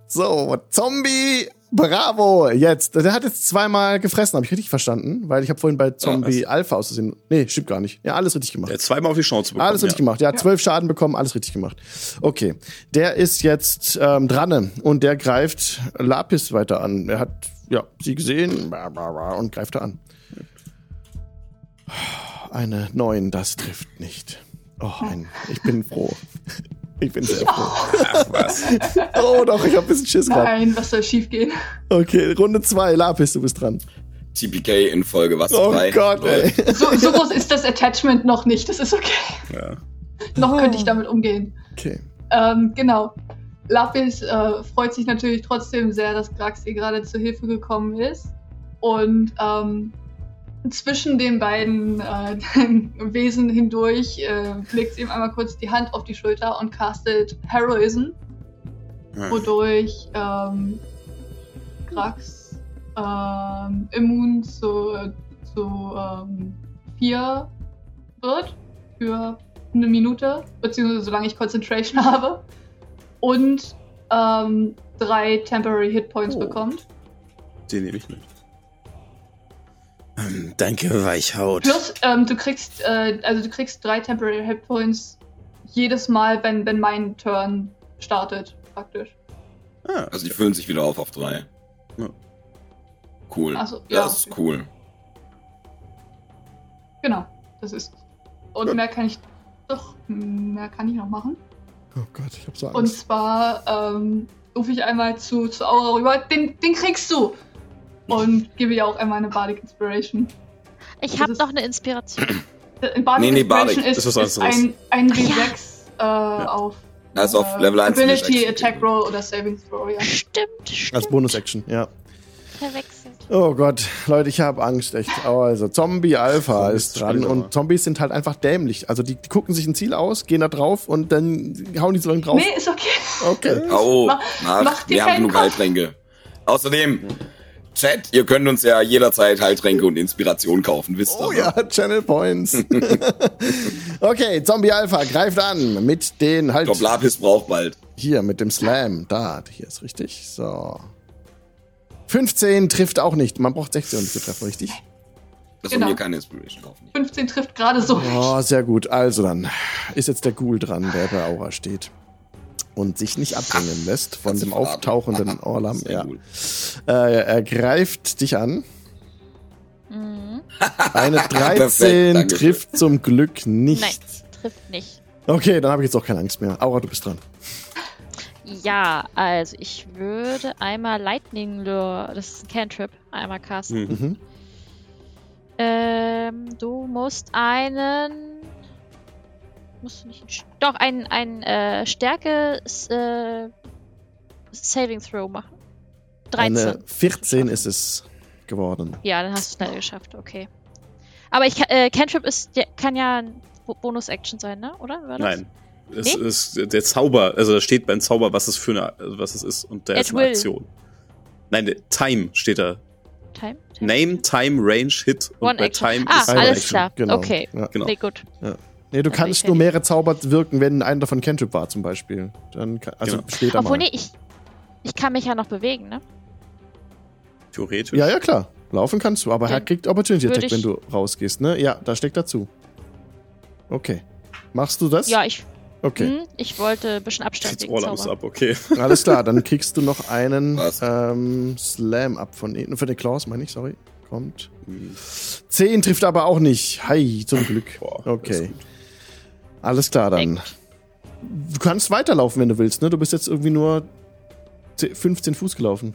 So, Zombie, bravo, jetzt. Der hat jetzt zweimal gefressen, habe ich richtig verstanden? Weil ich habe vorhin bei Zombie Alpha ausgesehen. Nee, stimmt gar nicht. Ja, alles richtig gemacht. Der hat zweimal auf die Schnauze bekommen. Alles richtig ja. gemacht. Ja, zwölf Schaden bekommen, alles richtig gemacht. Okay, der ist jetzt ähm, dran und der greift Lapis weiter an. Er hat ja sie gesehen bla, bla, bla, und greift er an. Eine neun, das trifft nicht. Oh, ein, ich bin froh. Ich bin sehr froh. Ach was. Oh doch, ich habe ein bisschen Schiss gehabt. Nein, was soll schief gehen? Okay, Runde zwei, Lapis, du bist dran. TPK in Folge was? Oh drei? Gott, ey. So, so groß ist das Attachment noch nicht. Das ist okay. Ja. Noch könnte ich damit umgehen. Okay. Ähm, genau. Lapis äh, freut sich natürlich trotzdem sehr, dass Grax ihr gerade zur Hilfe gekommen ist. Und ähm, zwischen den beiden äh, Wesen hindurch äh, legt sie ihm einmal kurz die Hand auf die Schulter und castet Heroism, Hm. wodurch ähm, Grax ähm, immun zu, zu ähm, vier wird für eine Minute, beziehungsweise solange ich Concentration habe. Und ähm, drei Temporary Hit Points Oh. bekommt. Den nehme ich mit. Danke, Weichhaut. Plus, ähm, du kriegst, äh, also du kriegst drei Temporary Hit Points jedes Mal, wenn, wenn mein Turn startet, praktisch. Ah, Also die füllen sich wieder auf auf drei. Ja. Cool. Ach so, ja, das ist okay. cool. Genau, das ist. Und Gut. mehr kann ich. Doch, mehr kann ich noch machen. Oh Gott, ich hab so Und Angst. zwar ähm, rufe ich einmal zu, zu Aura rüber, den, den kriegst du! Und gebe ihr auch einmal eine Bardic Inspiration. Ich Das habe ist- noch eine Inspiration. Bardic Nee, nee, Inspiration Bardic ist, ist was ist anderes. ein, ein Ach ja. W6 äh, auf Also auf äh, Level 1 Ability, Attack. Roll oder Saving Throw, ja. Stimmt, stimmt. Als Bonus-Action, ja. Verwechselt. Oh Gott, Leute, ich habe Angst, echt. Oh, Also, Zombie Alpha Zombies ist dran und aber. Zombies sind halt einfach dämlich. Also, die, die gucken sich ein Ziel aus, gehen da drauf und dann hauen die so lange drauf. Nee, ist okay. Okay. Oh, Mach- ach, mach wir haben genug Kopf. Heiltränke. Außerdem, Chat, ihr könnt uns ja jederzeit Heiltränke und Inspiration kaufen, wisst ihr. Oh ne? ja, Channel Points. okay, Zombie Alpha greift an mit den halt Ich glaube, Lapis braucht bald. hier mit dem Slam. Da, hier ist richtig. So. 15 trifft auch nicht. Man braucht 16, um zu treffen, richtig? Das genau. mir keine Inspiration drauf. 15 trifft gerade so. Oh, sehr gut. Also dann ist jetzt der Ghoul dran, der bei Aura steht. Und sich nicht abbringen lässt von dem auftauchenden Orlam. Ja. Äh, er greift dich an. Mhm. Eine 13 Perfekt, trifft zum Glück nicht. Nein, trifft nicht. Okay, dann habe ich jetzt auch keine Angst mehr. Aura, du bist dran. Ja, also ich würde einmal Lightning Lure, das ist ein Cantrip, einmal casten. Mhm. Ähm, du musst einen. Musst du nicht. Doch, einen, einen äh, Stärke äh, Saving Throw machen. 13. Eine 14 ist es geworden. Ja, dann hast du es schnell geschafft, okay. Aber ich, äh, Cantrip ist, kann ja ein Bonus-Action sein, ne? Oder? Nein. Es nee? ist der Zauber, also da steht beim Zauber, was es für eine, was es ist und der At ist eine will. Aktion. Nein, Time steht da. Time? time? Name, Time, Range, Hit und One bei action. Time ah, ist alles Action. klar. Genau. Okay. Ja. Genau. Nee, gut. Ja. Nee, du kannst nur mehrere Zauber wirken, wenn einer davon Cantrip war, zum Beispiel. Dann kann, also genau. später Obwohl, mal. nee, ich, ich kann mich ja noch bewegen, ne? Theoretisch. Ja, ja, klar. Laufen kannst du, aber er kriegt Opportunity Attack, wenn du rausgehst, ne? Ja, da steckt dazu. Okay. Machst du das? Ja, ich. Okay. Hm, ich wollte ein bisschen Abstand All alles ab, okay. Alles klar, dann kriegst du noch einen ähm, Slam ab von Für den Klaus, meine ich, sorry. Kommt. Hm. 10 trifft aber auch nicht. Hi, zum Glück. Boah, okay. Alles klar, dann. Du kannst weiterlaufen, wenn du willst, ne? Du bist jetzt irgendwie nur 15 Fuß gelaufen.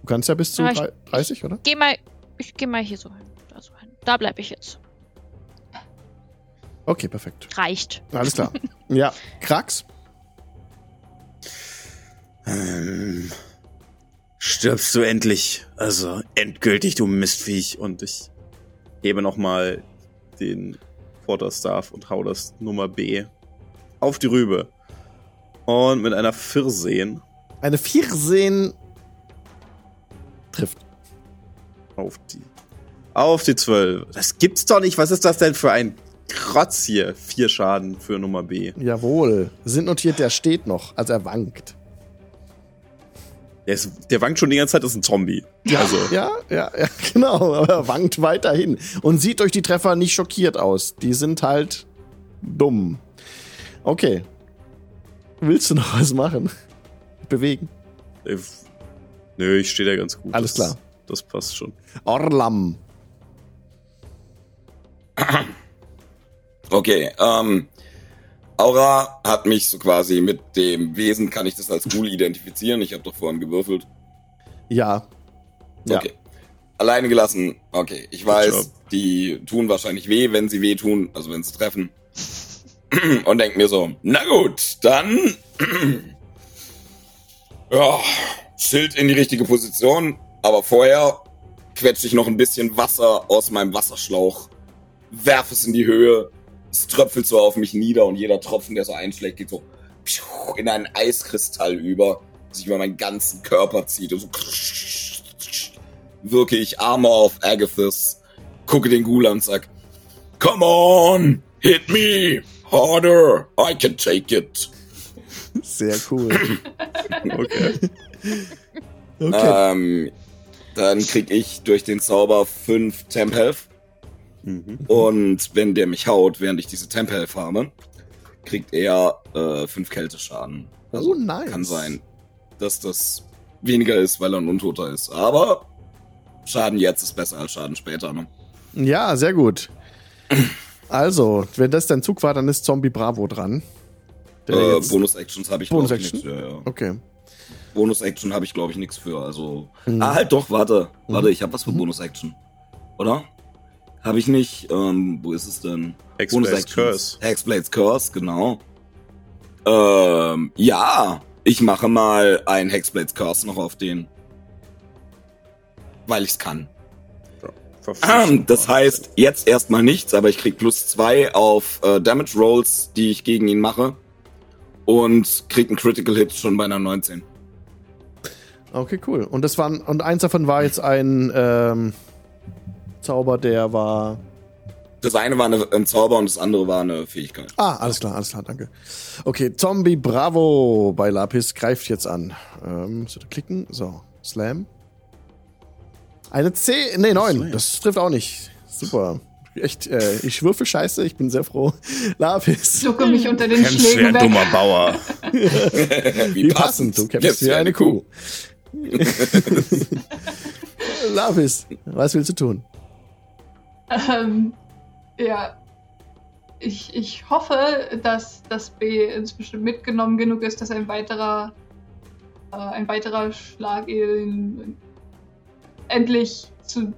Du kannst ja bis zu ja, 30, ich, oder? Geh mal, ich geh mal hier so hin. Da, so hin. da bleib ich jetzt. Okay, perfekt. Reicht. Alles klar. ja, Krax? Ähm, stirbst du endlich. Also endgültig, du Mistviech. Und ich hebe nochmal den Vorderstaff und hau das Nummer B auf die Rübe. Und mit einer 14. Eine 14 trifft. Auf die. Auf die 12. Das gibt's doch nicht. Was ist das denn für ein Kratz hier? Vier Schaden für Nummer B. Jawohl. Sind notiert, der steht noch. Also er wankt. Der, ist, der wankt schon die ganze Zeit, das ist ein Zombie. Ja, also. ja, ja, ja, genau. Aber er wankt weiterhin. Und sieht durch die Treffer nicht schockiert aus. Die sind halt dumm. Okay. Willst du noch was machen? Bewegen? Nö, ich stehe da ganz gut. Alles das, klar. Das passt schon. Orlam. Okay, ähm, Aura hat mich so quasi mit dem Wesen, kann ich das als Ghoul identifizieren? Ich habe doch vorhin gewürfelt. Ja. ja. Okay. Alleine gelassen. Okay, ich weiß, die tun wahrscheinlich weh, wenn sie weh tun, also wenn sie treffen. Und denk mir so, na gut, dann ja, Schild in die richtige Position, aber vorher quetsche ich noch ein bisschen Wasser aus meinem Wasserschlauch, werf es in die Höhe, es tröpfelt so auf mich nieder und jeder Tropfen, der so einschlägt, geht so in einen Eiskristall über, sich über meinen ganzen Körper zieht und so wirke ich Armor auf Agathis, gucke den Ghoul an und sag, Come on, hit me harder, I can take it. Sehr cool. okay. okay. Ähm, dann krieg ich durch den Zauber 5 Temp Health. Mhm. Und wenn der mich haut, während ich diese Temp Health habe, kriegt er 5 äh, Kälteschaden. Also oh, nice. Kann sein, dass das weniger ist, weil er ein Untoter ist. Aber Schaden jetzt ist besser als Schaden später, ne? Ja, sehr gut. Also, wenn das dein Zug war, dann ist Zombie Bravo dran. Äh, Bonus-Actions habe ich Bonus-Action? Ja, ja. Okay. Bonus-Action habe ich, glaube ich, nichts für. Also. Mhm. Ah, halt doch, warte. Mhm. Warte, ich habe was für mhm. Bonus-Action. Oder? Habe ich nicht. Ähm, wo ist es denn? Hexblade's Curse. Hexblade's Curse, genau. Ähm, ja. Ich mache mal ein Hexblade's Curse noch auf den. Weil ich's kann. Ja, das heißt, jetzt erstmal nichts, aber ich krieg plus zwei auf äh, Damage Rolls, die ich gegen ihn mache und kriegt einen Critical Hit schon bei einer 19. Okay, cool. Und das waren und eins davon war jetzt ein ähm, Zauber, der war. Das eine war eine, ein Zauber und das andere war eine Fähigkeit. Ah, alles klar, alles klar, danke. Okay, Zombie Bravo bei Lapis greift jetzt an. Ähm, so klicken, so Slam. Eine 10, nee, 9. Das trifft auch nicht. Super. Echt, äh, ich würfel scheiße, ich bin sehr froh. Lapis. Ducke mich unter den Kämpfst wie Schlägen ein weg. dummer Bauer. Wie passend, du kämpfst wie eine Kuh. Lapis, was willst du tun? Ähm, ja. Ich, ich hoffe, dass das B inzwischen mitgenommen genug ist, dass ein weiterer, äh, ein weiterer Schlag ihn endlich zu,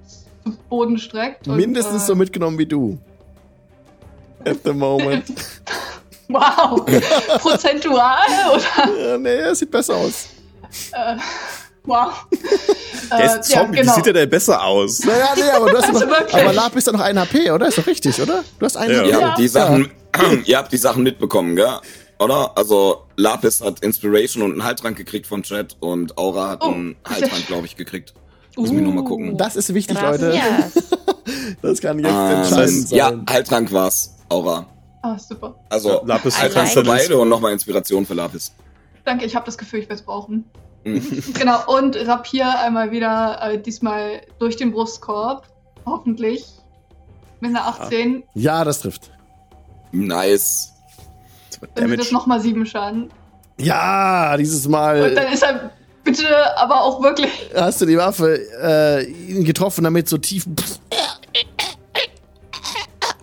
zu Boden streckt. und, Mindestens äh, so mitgenommen wie du. At the moment. Wow! Prozentual oder? ja, nee, er sieht besser aus. Äh, wow. Der ist Zombie, wie sieht er denn besser aus? Naja, nee, aber du hast Also noch, aber Lab ist doch noch ein HP, oder? Ist doch richtig, oder? Du hast einen Ja. HP. Ihr Ja. habt die Sachen, ihr habt die Sachen mitbekommen, gell? Oder? Also Lapis hat Inspiration und einen Heiltrank gekriegt von Chat und Aura hat Oh, einen sehr Heiltrank, glaube ich, gekriegt. Muss mich nochmal gucken. Das ist wichtig, Leute. Gracias. Das kann jetzt Ähm, entscheidend sein. ja, Heiltrank war's, Aura. Ah, super. Also Lapis Heiltrank I für beide und nochmal Inspiration für Lapis. Danke, ich habe das Gefühl, ich werde es brauchen. Genau, und Rapier einmal wieder, äh, diesmal durch den Brustkorb. Hoffentlich. Mit einer 18. Ja, das trifft. Nice. Dann Damage. das nochmal 7 Schaden. Ja, dieses Und Mal dann ist er bitte aber auch wirklich. hast du die Waffe äh, ihn getroffen, damit so tief.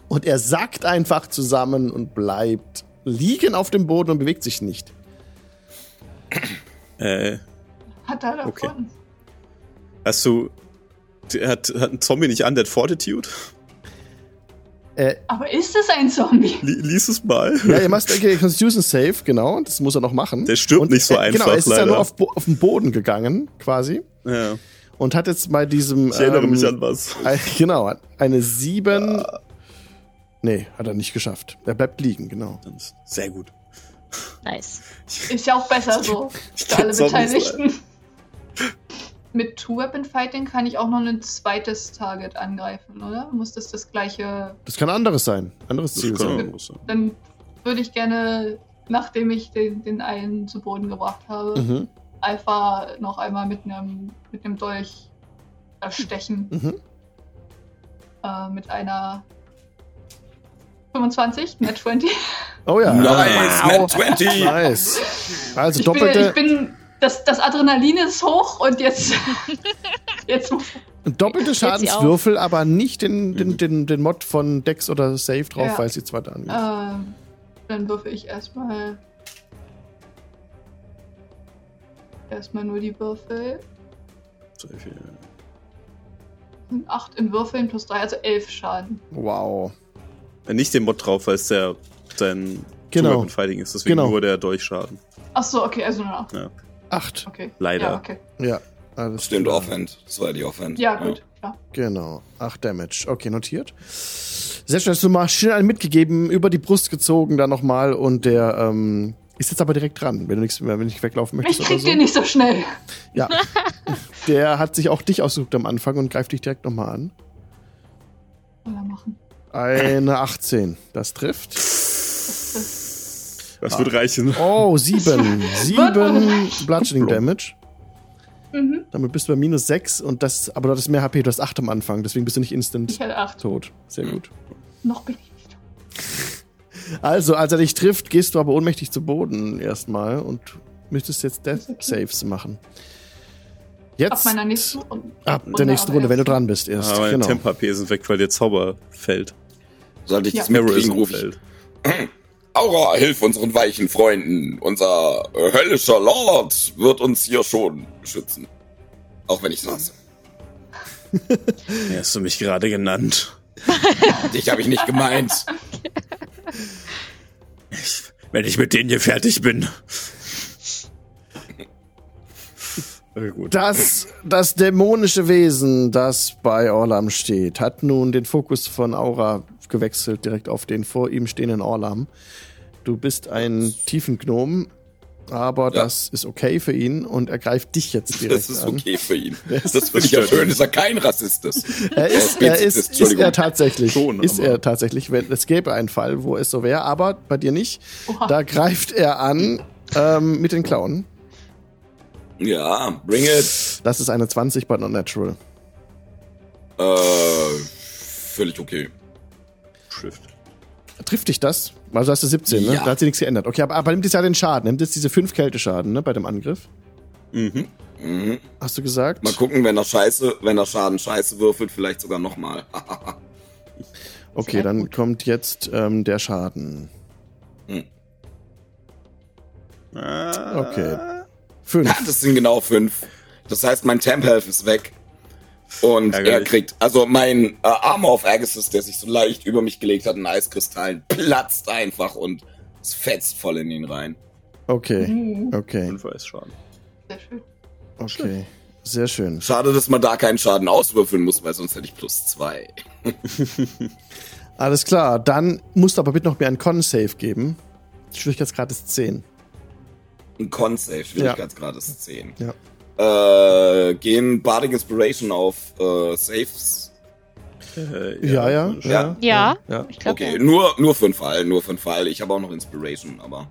Und er sackt einfach zusammen und bleibt liegen auf dem Boden und bewegt sich nicht. Äh, Hat er davon. Okay. hast du. Hat, hat ein Zombie nicht Undead Fortitude? Äh, Aber ist es ein Zombie? Li lies es mal. ja, ihr macht okay, Constitution Save, genau, das muss er noch machen. Der stirbt nicht so äh, Genau, einfach, er ist ja leider. nur auf, auf den Boden gegangen, quasi. Ja, Und hat jetzt bei diesem. ich erinnere ähm, mich an was. Ein, genau, eine 7. Nee, hat er nicht geschafft. Er bleibt liegen, genau. Sehr gut. Nice. Ist ja auch besser so. Ich Für alle kenn Zombies, Mit Two-Weapon-Fighting kann ich auch noch ein zweites Target angreifen, oder? Muss das das gleiche. Das kann anderes sein. Anderes Ziel Das kann sein. sein. Dann würde ich gerne, nachdem ich den, den einen zu Boden gebracht habe, Mhm. Alpha noch einmal mit einem mit einem Dolch erstechen. Mhm. Äh, mit einer 25, Net 20. Oh ja. Nice, Wow. Net 20. Nice. Also Ich bin, doppelte, ich bin das, das Adrenalin ist hoch und jetzt, jetzt doppelte. Schadenswürfel, aber nicht den, den, den, den Mod von Dex oder Save drauf, Ja. weil sie zweite angeht. ähm, dann würfel ich erstmal erstmal nur die Würfel. Sehr viel. Sind 8 in Würfeln plus 3, also 11 Schaden. Wow. Nicht den Mod drauf, weil es der sein Genau. Two-Weapon Fighting ist. Deswegen Genau. nur der Dolchschaden. Ach so, okay, also nur 8. Ja. Acht. Okay. Leider. Ja, okay. Ja. Alles Stimmt, klar. Offhand. Das war die Offhand. Ja, gut. Ja. Genau. Acht Damage. Okay, notiert. Sehr schön, hast du mal schnell mitgegeben, über die Brust gezogen dann nochmal und der ähm, ist jetzt aber direkt dran, wenn du nichts mehr, wenn nicht weglaufen möchtest Ich krieg so. den nicht so schnell. Ja. der hat sich auch dich ausgesucht am Anfang und greift dich direkt nochmal an. Soll er machen. Eine 18. Das trifft. Das wird reichen. Oh, sieben. Sieben Bludgeoning Damage. Mhm. Damit bist du bei minus sechs und das, aber du hattest mehr HP, du hast acht am Anfang, deswegen bist du nicht instant Ich hätte 8. tot. Sehr gut. Noch bin ich nicht. Also, als er dich trifft, gehst du aber ohnmächtig zu Boden erstmal und müsstest jetzt Death Okay. Saves machen. Jetzt. Ab meiner nächsten Runde. ab der nächsten Runde, wenn du dran bist erst. Aber meine genau. Temp-HP sind weg, weil der Zauber fällt. Sollte ich Ja. das mitkriegen, rufe ich. Aura, hilf unseren weichen Freunden. Unser äh, höllischer Lord wird uns hier schon schützen. Auch wenn ich hasse. Ja, hast du mich gerade genannt. Dich habe ich nicht gemeint. Wenn ich mit denen hier fertig bin. Gut. Das, das dämonische Wesen, das bei Orlam steht, hat nun den Fokus von Aura gewechselt, direkt auf den vor ihm stehenden Orlam. Du bist ein Tiefengnom, aber Ja. das ist okay für ihn und er greift dich jetzt direkt Das ist an. okay für ihn. Das- Das finde ich ja schön, dass er kein Rassist ist. Er ist, Äh, er ist, ist er tatsächlich. Schon, ist er tatsächlich. Wenn, es gäbe einen Fall, wo es so wäre, aber bei dir nicht. Oha. Da greift er an ähm, mit den Klauen. Ja, bring it. Das ist eine 20, but not natural. Äh, völlig okay. Trifft. Trifft dich das? Also hast du 17, ne? Ja. Da hat sich nichts geändert. Okay, aber, aber nimmt jetzt ja den Schaden. Nimmt jetzt diese 5 Kälteschaden, ne, bei dem Angriff. Mhm. mhm. Hast du gesagt? Mal gucken, wenn er Scheiße, wenn er Schaden Scheiße würfelt, vielleicht sogar nochmal. okay, dann gut. kommt jetzt ähm, der Schaden. Hm. Okay. Fünf. Ja, das sind genau fünf. Das heißt, mein Temp Health ist weg. Und Ärgerlich. er kriegt, also mein äh, Armor of Agassiz, der sich so leicht über mich gelegt hat, in Eiskristallen, platzt einfach und es fetzt voll in ihn rein. Okay, mhm. okay. Fünfer ist Schaden. Sehr schön. Okay, sehr schön. Schade, dass man da keinen Schaden auswürfeln muss, weil sonst hätte ich plus zwei. Alles klar, dann musst du aber bitte noch mir einen Con-Save geben. Schwierigkeitsgrad ist 10. Ein Con-Save, Schwierigkeitsgrad ja. ist 10. Ja. Äh, gehen Bardic Inspiration auf äh, Saves? Äh, ja, ja, ja. Ja, ja. Ich glaub, okay, ja. nur, nur für den Fall, nur für den Fall. Ich habe auch noch Inspiration, aber.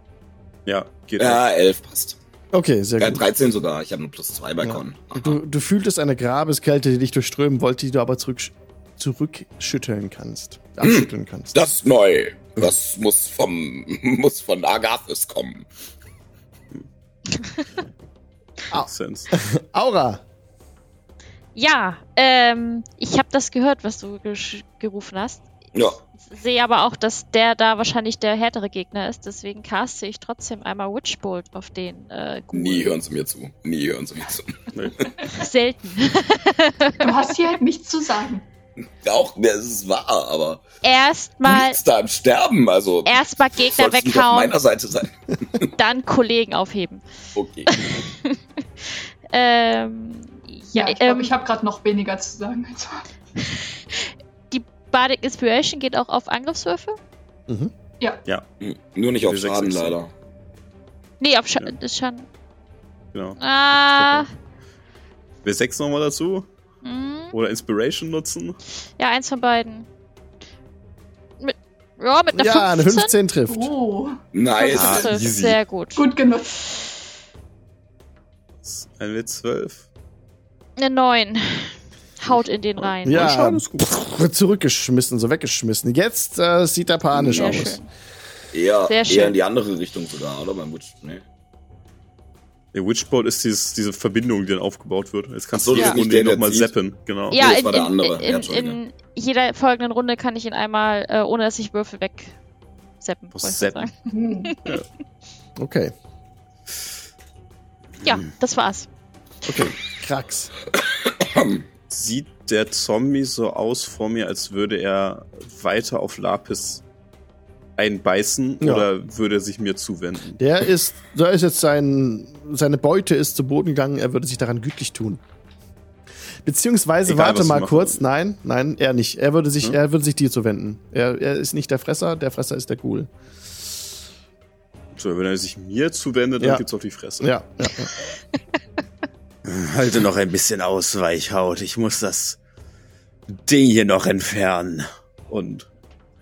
Ja, geht. Ja, 11 passt. Okay, sehr ja, gut. 13 sogar. Ich habe nur plus 2 bei Con. Du, du fühltest eine Grabeskälte, die dich durchströmen wollte, die du aber zurück, zurückschütteln kannst. Abschütteln kannst. Das ist neu. Das muss vom, muss von Agathis kommen. Sense. Aura. Ja, ähm, ich habe das gehört, was du gerufen hast. Ja. Ich sehe aber auch, dass der da wahrscheinlich der härtere Gegner ist, deswegen caste ich trotzdem einmal Witchbolt auf den. Äh, Nie hören sie mir zu. Nie hören sie mir zu. Selten. du hast hier halt nichts zu sagen. Auch, es ist wahr, aber. Erstmal. Nichts da im Sterben, also. Erstmal Gegner weghauen. auf meiner Seite sein. dann Kollegen aufheben. Okay. ähm, ja, ich glaube, ähm, ich habe gerade noch weniger zu sagen. Die Bardic Inspiration geht auch auf Angriffswürfe? Mhm. Ja. Ja. Nur nicht auf Schaden, leider. Nee, auf Scha ja. Schaden. Genau. Ah. Wir sechs nochmal dazu. Oder Inspiration nutzen. Ja, eins von beiden. Mit, ja, mit einer ja, 15. eine 15 trifft. Oh. Nice. Ah, trifft. Sehr gut. Gut genug. Eine 12. Eine 9. Haut in den rein. Ja, pff, zurückgeschmissen, so weggeschmissen. Jetzt äh, sieht er panisch Sehr aus. Schön. Eher, Sehr schön. eher in die andere Richtung sogar, oder? Beim Witch, nee. Der Witchboard ist dieses, diese Verbindung, die dann aufgebaut wird. Jetzt kannst so, du ja. die nochmal zappen. Genau. Ja, nee, das war der andere. In, in, in, jeder folgenden Runde kann ich ihn einmal, äh, ohne dass ich Würfel weg zappen. Zappen. ja. Okay. Ja, das war's. Okay, Krax. Sieht der Zombie so aus vor mir, als würde er weiter auf Lapis einbeißen ja. oder würde er sich mir zuwenden? Der ist, da ist jetzt sein, seine Beute ist zu Boden gegangen, er würde sich daran gütlich tun. Beziehungsweise, Egal, warte mal kurz, nein, nein, er nicht. Er würde sich, hm? er würde sich dir zuwenden. Er, er ist nicht der Fresser, der Fresser ist der Ghoul. So, wenn er sich mir zuwendet, dann ja. gibt's auf die Fresse. Ja, ja, ja. Halte noch ein bisschen aus, Weichhaut. Ich muss das Ding hier noch entfernen. Und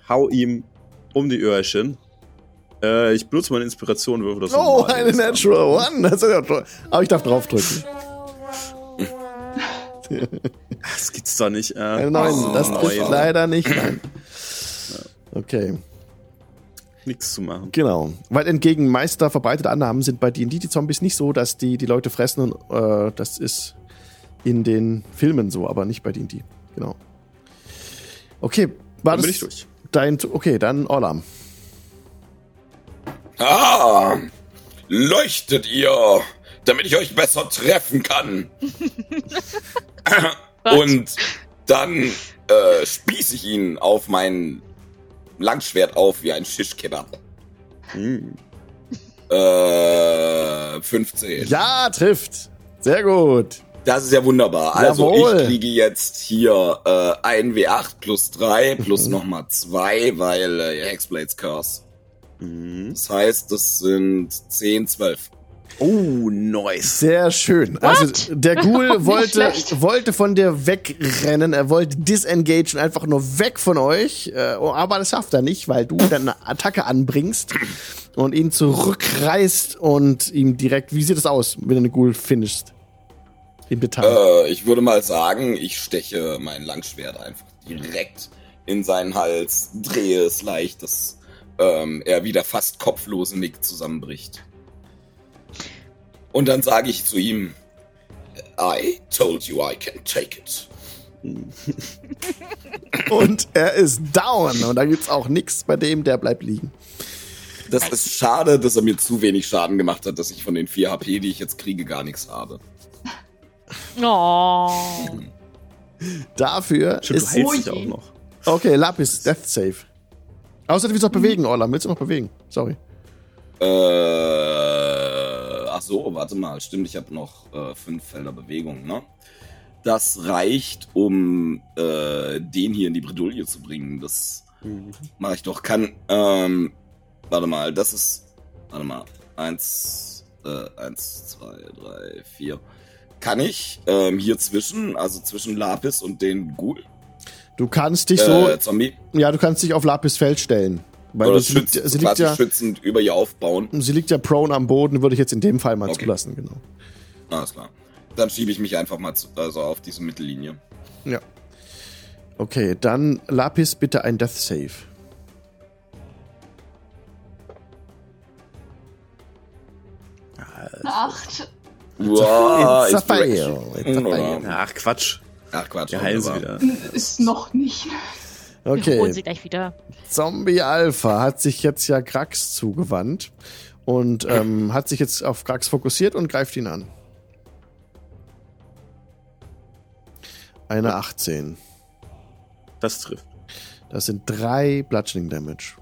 hau ihm um die Öhrchen. Äh, ich benutze meine Inspiration, würfel das Oh, eine Natural One. Das ist ja toll. Aber ich darf draufdrücken. das gibt's doch nicht. Äh, 9, oh, das trifft oh, leider nicht. Nein. Okay. Nichts zu machen. Genau. Weil entgegen meister verbreiteter Annahmen sind bei D&D die Zombies nicht so, dass die die Leute fressen und äh, das ist in den Filmen so, aber nicht bei D&D. Genau. Okay, war Dann das, bin ich durch. Dein, okay, dann Orlam. Ah, leuchtet ihr, damit ich euch besser treffen kann. Und dann äh, spieße ich ihn auf mein Langschwert auf wie ein Shish-Kebab. Hm. Äh, 15. Ja, trifft. Sehr gut. Das ist ja wunderbar. Also Jawohl. ich kriege jetzt hier äh, ein W8 plus 3 plus mhm. nochmal 2, weil äh, Hexblades Curse. Mhm. Das heißt, das sind 10, 12. Oh, nice. Sehr schön. What? Also der Ghoul wollte, wollte von dir wegrennen, er wollte disengagen, einfach nur weg von euch. Äh, aber das schafft er nicht, weil du deine Attacke anbringst und ihn zurückreißt und ihm direkt. Wie sieht es aus, wenn du eine Ghoul finishst? Im Detail. Äh, ich würde mal sagen, ich steche mein Langschwert einfach direkt in seinen Hals, drehe es leicht, dass ähm, er wieder fast kopflos im Nick zusammenbricht. Und dann sage ich zu ihm, I told you I can take it. und er ist down und da gibt's auch nichts bei dem, der bleibt liegen. Das ist schade, dass er mir zu wenig Schaden gemacht hat, dass ich von den 4 HP, die ich jetzt kriege, gar nichts habe. Oh. Dafür Stimmt, ist. du dich auch noch. Okay, Lapis, Death Save. Außer du willst noch bewegen, Orla. Willst du noch bewegen? Sorry. Äh, ach so, warte mal. Stimmt, ich habe noch äh, fünf Felder Bewegung, ne? Das reicht, um äh, den hier in die Bredouille zu bringen. Das Mhm. mache ich doch. Kann, ähm, warte mal, das ist, warte mal, eins, äh, eins, zwei, drei, vier. Kann ich ähm, hier zwischen, also zwischen Lapis und den Ghoul, Du kannst dich so. äh, Zombie, Ja, du kannst dich auf Lapis Feld stellen. Weil oder du, sie, liegt, schütz, sie, liegt ja, schützend über ihr aufbauen. sie liegt ja prone am Boden, würde ich jetzt in dem Fall mal Okay. zulassen, genau. Alles klar. Dann schiebe ich mich einfach mal zu, also auf diese Mittellinie. Ja. Okay, dann Lapis bitte ein Death Save. Acht. Wow, It's a Inspiration. fail. It's a fail. Ach, Quatsch. Ach Quatsch. Wir heilen sie wieder. Ist noch nicht. Wir holen Okay, sie gleich wieder. Zombie Alpha hat sich jetzt ja Grax zugewandt und ähm, hat sich jetzt auf Grax fokussiert und greift ihn an. Eine 18. Das trifft. Das sind drei Bludgeoning Damage.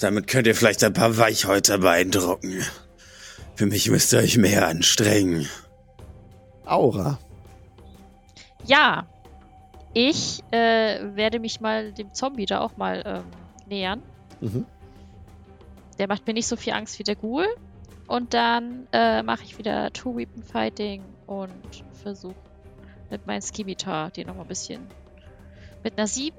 Damit könnt ihr vielleicht ein paar Weichhäuter beeindrucken. Für mich müsst ihr euch mehr anstrengen. Aura. Ja. Ich äh, werde mich mal dem Zombie da auch mal ähm, nähern. Mhm. Der macht mir nicht so viel Angst wie der Ghoul. Und dann äh, mache ich wieder Two-Weapon-Fighting und versuche mit meinem Skimitar den noch mal ein bisschen. Mit einer 7?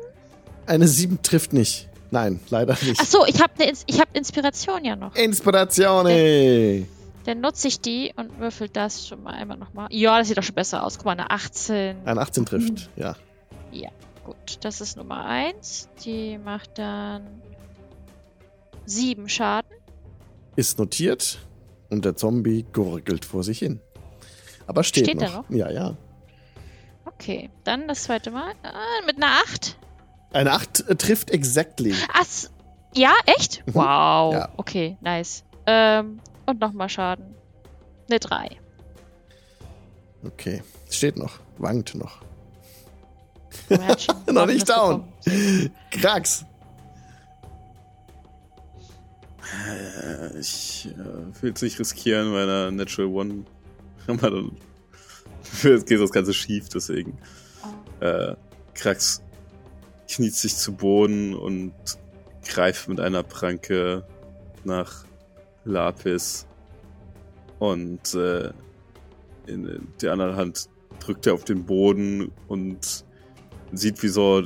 Eine 7 trifft nicht. Nein, leider nicht. Achso, ich habe ne, ich hab Inspiration ja noch. Inspiratione. Dann nutze ich die und würfel das schon mal einmal nochmal. Ja, das sieht doch schon besser aus. Guck mal, eine 18. Ein 18 trifft, ja. Gut, das ist Nummer 1. Die macht dann 7 Schaden. Ist notiert und der Zombie gurgelt vor sich hin. Aber steht, Steht noch. er noch? Ja, ja. Okay, dann das zweite Mal. Ah, mit einer 8. Eine 8 äh, trifft exactly. Ach, ja, echt? Mhm. Wow. Ja. Okay, nice. Ähm, und nochmal Schaden. Eine 3. Okay. Steht noch. Wankt noch. Noch nicht down. Krax. Äh, ich äh, will es nicht riskieren, bei einer Natural One. Aber dann geht das Ganze schief, deswegen. Äh, Krax kniet sich zu Boden und greift mit einer Pranke nach Lapis. Und äh, in der anderen Hand drückt er auf den Boden und sieht, wie so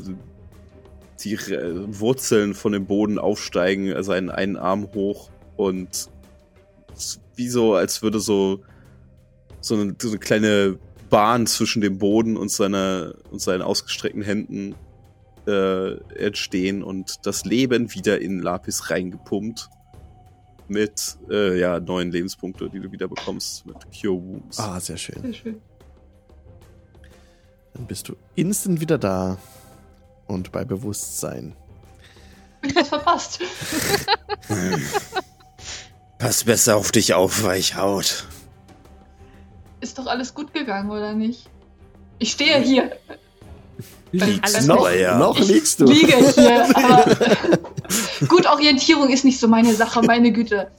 die Re- Wurzeln von dem Boden aufsteigen, also einen, einen Arm hoch und wie so, als würde so so eine, so eine kleine Bahn zwischen dem Boden und seiner und seinen ausgestreckten Händen äh, entstehen und das Leben wieder in Lapis reingepumpt mit äh, ja neuen Lebenspunkte, die du wieder bekommst mit Cure Wounds. Ah, sehr schön. Sehr schön. Dann bist du instant wieder da und bei Bewusstsein. Ich was verpasst. Pass besser auf dich auf, Weichhaut. Ist doch alles gut gegangen, oder nicht? Ich stehe hier, Liegst noch. Ja. noch liegst du. liege hier, gut, Orientierung ist nicht so meine Sache, meine Güte.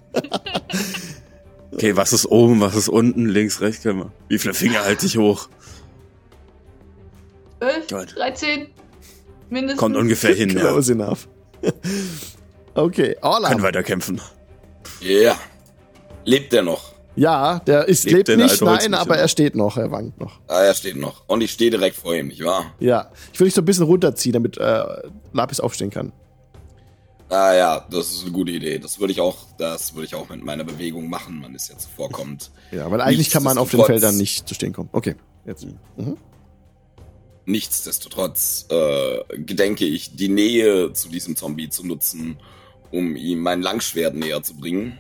Okay, was ist oben, was ist unten, links, rechts, können wir. Wie viele Finger halte ich hoch? 12, Gut. 13, mindestens. Kommt ungefähr hin, ja. Close enough. Okay, Können Orla. weiter kämpfen. Ja. Lebt er noch? Ja, der ist, Lebt lebt, nicht, nein, nicht, aber er steht noch, er wankt noch. Ah, er steht noch. Und ich stehe direkt vor ihm, nicht wahr? Ja, ich will dich so ein bisschen runterziehen, damit äh, Lapis aufstehen kann. Ah ja, das ist eine gute Idee. Das würde ich auch, das würde ich auch mit meiner Bewegung machen. Man ist ja zuvorkommend. Ja, weil eigentlich kann man auf den Feldern nicht zu stehen kommen. Okay, jetzt. Mhm. Nichtsdestotrotz äh, gedenke ich, die Nähe zu diesem Zombie zu nutzen, um ihm mein Langschwert näher zu bringen.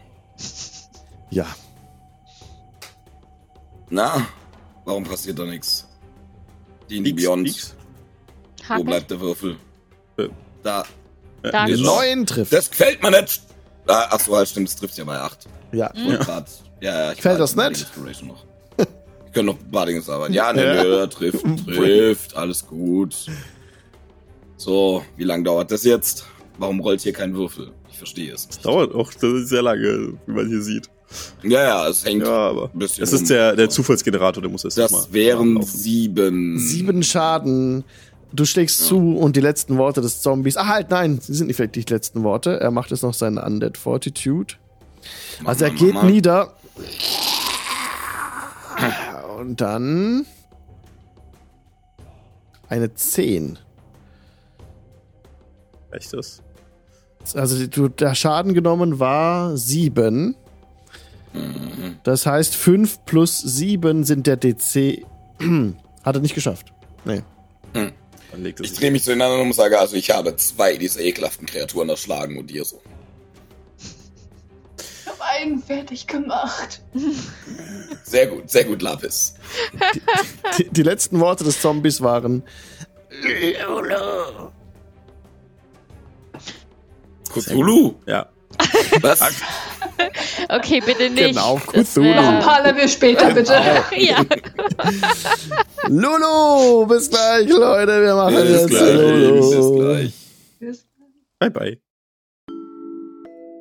Ja. Na, warum passiert da nichts? Die die Beyond. Wo bleibt der Würfel? Äh, da. Da nee, neun trifft. Das gefällt mir nicht. Ah, achso, halt stimmt, das trifft ja bei acht. Ja. Mhm. Ja, ja, ich Fällt das nicht? Noch. Ich könnte noch Badinges arbeiten. Ja, ne, ja. trifft, trifft, alles gut. So, wie lange dauert das jetzt? Warum rollt hier kein Würfel? Ich verstehe es. Es dauert auch sehr lange, wie man hier sieht. Ja, ja, es hängt ja, aber ein bisschen. Es ist der, der Zufallsgenerator, der muss jetzt Das mal wären laufen. sieben. Sieben Schaden. Du schlägst ja. zu und die letzten Worte des Zombies. Ah, halt, nein, sie sind nicht vielleicht die letzten Worte. Er macht jetzt noch seine Undead Fortitude. Mach also er mal, geht nieder. Und dann eine 10. Echt das? Also du, der Schaden genommen war 7. Das heißt, 5 plus 7 sind der DC. Hat er nicht geschafft. Nee. Hm. Ich drehe mich zueinander um und sage, also ich habe zwei dieser ekelhaften Kreaturen erschlagen und dir so. Ich habe einen fertig gemacht. Sehr gut, sehr gut, Lapis. Die, die, die letzten Worte des Zombies waren Cthulhu? Ja. Was? Okay, bitte nicht. Genau, Cthulhu. Noch ein paar Level später, bitte. ja. Lulu, bis gleich, Leute. Wir machen bis jetzt gleich, Lulu. Bis gleich. Bye, bye.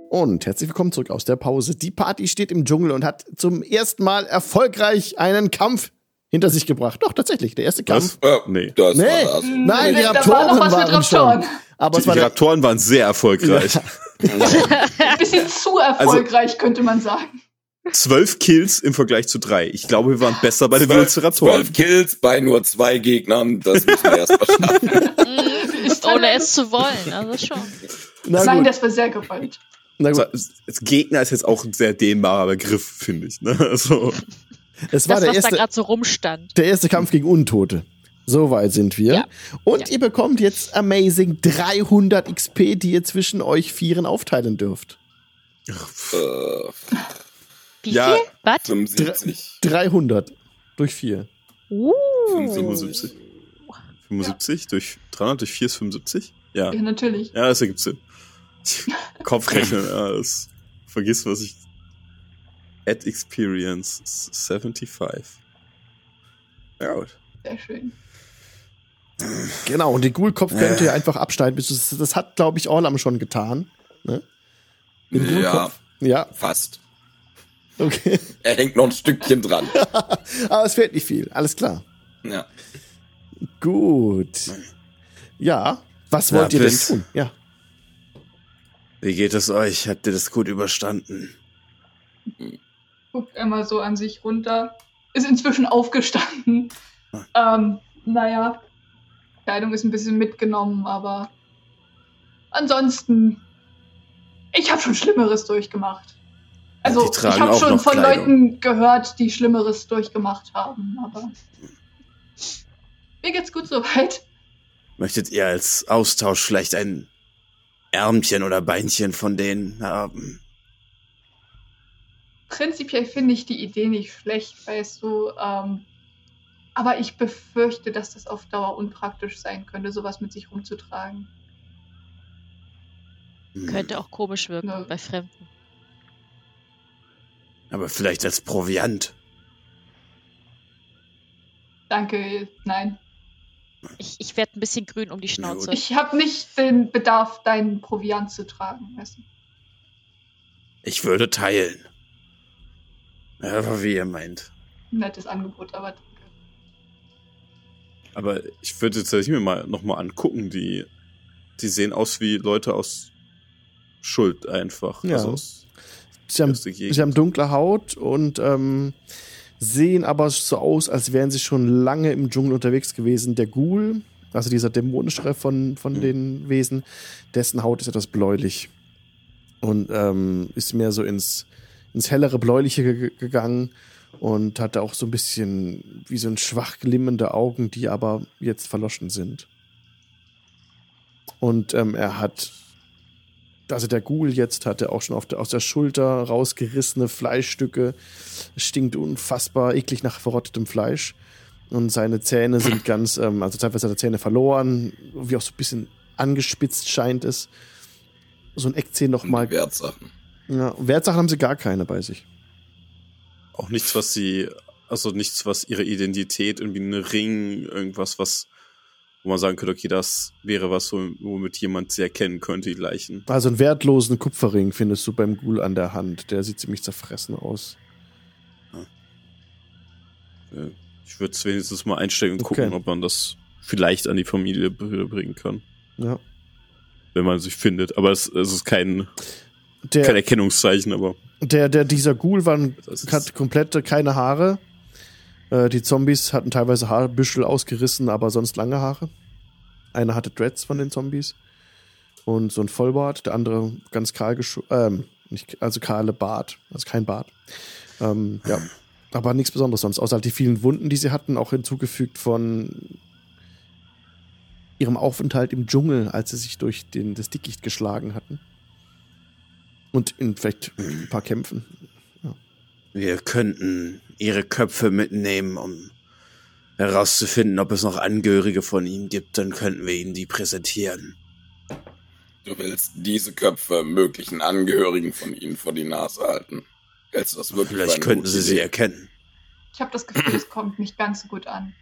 Und herzlich willkommen zurück aus der Pause. Die Party steht im Dschungel und hat zum ersten Mal erfolgreich einen Kampf hinter sich gebracht. Doch, tatsächlich, der erste Kampf. Äh, nee. Das nee. War das. Nein, die Raptoren war waren schon. Aber die, die Raptoren waren sehr erfolgreich. Ja. Ein bisschen zu erfolgreich, also, könnte man sagen. Zwölf Kills im Vergleich zu drei. Ich glaube, wir waren besser bei den Velociraptoren. Zwölf Kills bei nur zwei Gegnern, das müssen wir erst mal schaffen. Ist ohne es zu wollen, also schon. Na Nein, das war sehr gewollt. Na gut. Also, Gegner ist jetzt auch ein sehr dehnbarer Begriff, finde ich. Ne? Also. Es war das, der was erste, da gerade so rumstand. Der erste Kampf gegen Untote. So weit sind wir. Ja. Und ja. ihr bekommt jetzt amazing 300 XP, die ihr zwischen euch Vieren aufteilen dürft. Äh, Wie ja, viel? Was? 75. 300 durch 4. Uh. 75. 75 durch 300 durch 4 ist 75? Ja. Ja, natürlich. Ja, das ergibt Sinn. Kopfrechnen, ja, das vergiss, was ich. Add Experience 75. Ja, gut. Sehr schön. Genau, und den Ghoul-Kopf könnt ihr einfach abschneiden. Das, das hat, glaube ich, Orlam schon getan. Ne? ja, ja, fast. Okay. Er hängt noch ein Stückchen dran. Aber es fehlt nicht viel, alles klar. Ja. Gut. Ja, was wollt ja, ihr denn tun? Ja. Wie geht es euch? Habt ihr das gut überstanden? Guckt einmal so an sich runter. Ist inzwischen aufgestanden. Ah. Ähm, naja, Kleidung ist ein bisschen mitgenommen, aber ansonsten, ich habe schon Schlimmeres durchgemacht. Also ich habe schon von Kleidung. Leuten gehört, die Schlimmeres durchgemacht haben, aber mir geht's gut soweit. Möchtet ihr als Austausch vielleicht ein Ärmchen oder Beinchen von denen haben? Prinzipiell finde ich die Idee nicht schlecht, weißt du. Ähm, aber ich befürchte, dass das auf Dauer unpraktisch sein könnte, sowas mit sich rumzutragen. Hm. Könnte auch komisch wirken ja. bei Fremden. Aber vielleicht als Proviant. Danke, nein. Ich, ich werde ein bisschen grün um die Schnauze. Ich habe nicht den Bedarf, deinen Proviant zu tragen. Weißt du? Ich würde teilen. Aber wie ihr meint. Nettes Angebot, aber aber ich würde jetzt mir mal nochmal angucken, die, die sehen aus wie Leute aus Schuld einfach. Ja. Also sie, haben, sie haben dunkle Haut und ähm, sehen aber so aus, als wären sie schon lange im Dschungel unterwegs gewesen. Der Ghoul also dieser dämonischere von, von mhm. den Wesen, dessen Haut ist etwas bläulich und ähm, ist mehr so ins, ins hellere Bläuliche gegangen und hatte auch so ein bisschen wie so ein schwach glimmende Augen, die aber jetzt verloschen sind. Und ähm, er hat, also der Ghoul jetzt hatte auch schon auf der, aus der Schulter rausgerissene Fleischstücke, stinkt unfassbar eklig nach verrottetem Fleisch. Und seine Zähne sind ganz, ähm, also teilweise hat er Zähne verloren, wie auch so ein bisschen angespitzt scheint es. So ein Eckzähn nochmal. Wertsachen. Ja, Wertsachen haben sie gar keine bei sich. Auch nichts, was sie, also nichts, was ihre Identität, irgendwie ein Ring, irgendwas, was, wo man sagen könnte, okay, das wäre was, womit jemand sie erkennen könnte, die Leichen. Also einen wertlosen Kupferring findest du beim Ghoul an der Hand. Der sieht ziemlich zerfressen aus. Ja. Ich würde es wenigstens mal einstellen und gucken, okay. ob man das vielleicht an die Familie bringen kann. Ja. Wenn man sich findet. Aber es, es ist kein, der, kein Erkennungszeichen, aber. Der, der, dieser Ghoul war, hat komplett keine Haare. Äh, die Zombies hatten teilweise Haarbüschel ausgerissen, aber sonst lange Haare. Einer hatte Dreads von den Zombies. Und so ein Vollbart. Der andere ganz kahl ähm, nicht, also kahle Bart. Also kein Bart. Ähm, ja. Aber nichts Besonderes sonst, außer halt die vielen Wunden, die sie hatten, auch hinzugefügt von ihrem Aufenthalt im Dschungel, als sie sich durch den, das Dickicht geschlagen hatten. Und in vielleicht ein paar Kämpfen. Ja. Wir könnten ihre Köpfe mitnehmen, um herauszufinden, ob es noch Angehörige von ihnen gibt. Dann könnten wir ihnen die präsentieren. Du willst diese Köpfe möglichen Angehörigen von ihnen vor die Nase halten. Hältst du das wirklich Vielleicht könnten sie sie erkennen. Ich habe das Gefühl, es kommt nicht ganz so gut an.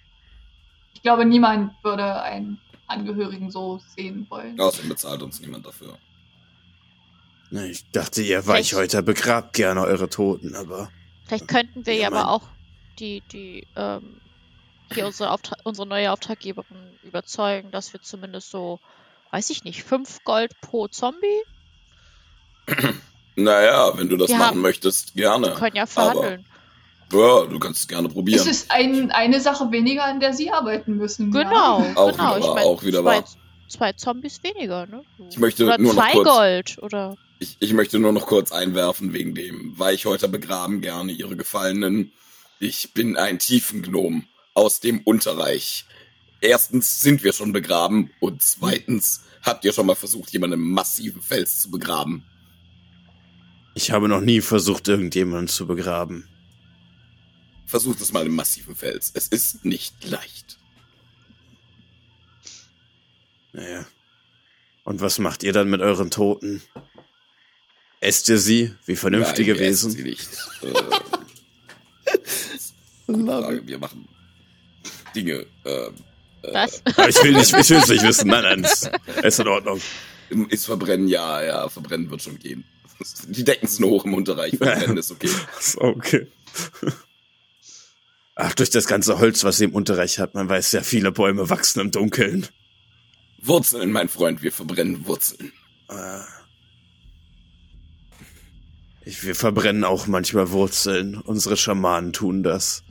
Ich glaube, niemand würde einen Angehörigen so sehen wollen. Außerdem bezahlt uns niemand dafür. Ich dachte, ihr Weichhäuter begrabt gerne eure Toten, aber. Vielleicht könnten wir ja aber auch die, die, ähm, hier unsere, Auftra unsere neue Auftraggeberin überzeugen, dass wir zumindest so, weiß ich nicht, fünf Gold pro Zombie? Naja, wenn du das wir machen haben, möchtest, gerne. Wir können ja verhandeln. Aber, ja, du kannst es gerne probieren. Es ist ein, eine Sache weniger, an der sie arbeiten müssen. Genau, ja. auch genau. Wieder, ich mein, auch wieder zwei, wahr. zwei Zombies weniger, ne? Ich möchte oder nur zwei noch kurz, Gold, oder? Ich, ich möchte nur noch kurz einwerfen wegen dem Weichhäuter begraben gerne ihre Gefallenen. Ich bin ein Tiefengnom aus dem Unterreich. Erstens sind wir schon begraben und zweitens habt ihr schon mal versucht, jemanden im massiven Fels zu begraben. Ich habe noch nie versucht, irgendjemanden zu begraben. Versucht es mal im massiven Fels. Es ist nicht leicht. Naja. Und was macht ihr dann mit euren Toten? Esst ihr sie wie vernünftige Nein, Wesen? Sie nicht. äh, wir machen Dinge. Äh, was? Äh, ich will nicht, ich will es nicht wissen. Nein, nein, ist, ist in Ordnung. Ist verbrennen, ja, ja, verbrennen wird schon gehen. Die Decken sind hoch im Unterreich, verbrennen ist okay. okay. Ach, durch das ganze Holz, was sie im Unterreich hat, man weiß ja, viele Bäume wachsen im Dunkeln. Wurzeln, mein Freund, wir verbrennen Wurzeln. Ah. Ich, wir verbrennen auch manchmal Wurzeln. Unsere Schamanen tun das,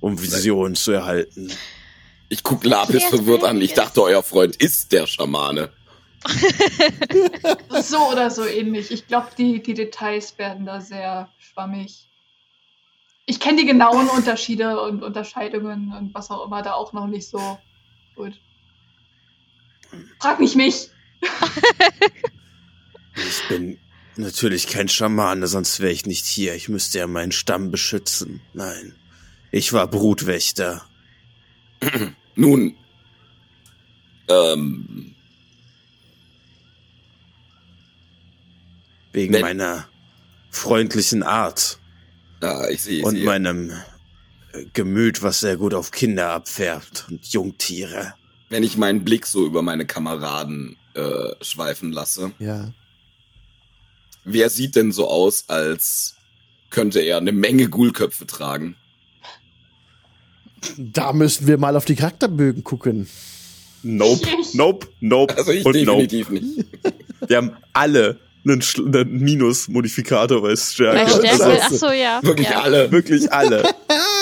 um Visionen zu erhalten. Ich guck Lapis verwirrt an. Ich dachte, euer Freund ist der Schamane. so oder so ähnlich. Ich glaube, die, die Details werden da sehr schwammig. Ich kenne die genauen Unterschiede und Unterscheidungen und was auch immer da auch noch nicht so gut. Frag nicht mich. ich bin natürlich kein Schamane, sonst wäre ich nicht hier. Ich müsste ja meinen Stamm beschützen. Nein, ich war Brutwächter. Nun, ähm, Wegen Wenn, meiner freundlichen Art. Ah, ich sehe. Und sehe. meinem äh, Gemüt, was sehr gut auf Kinder abfärbt und Jungtiere. Wenn ich meinen Blick so über meine Kameraden äh, schweifen lasse. Ja. Wer sieht denn so aus, als könnte er eine Menge Ghoulköpfe tragen? Da müssen wir mal auf die Charakterbögen gucken. Nope, nope, nope. Also ich definitiv nope. nicht. Wir haben alle einen, einen Minus-Modifikator bei Stärke. Bei Stärke? Also, Achso, ja. Wirklich ja. alle. Wirklich alle.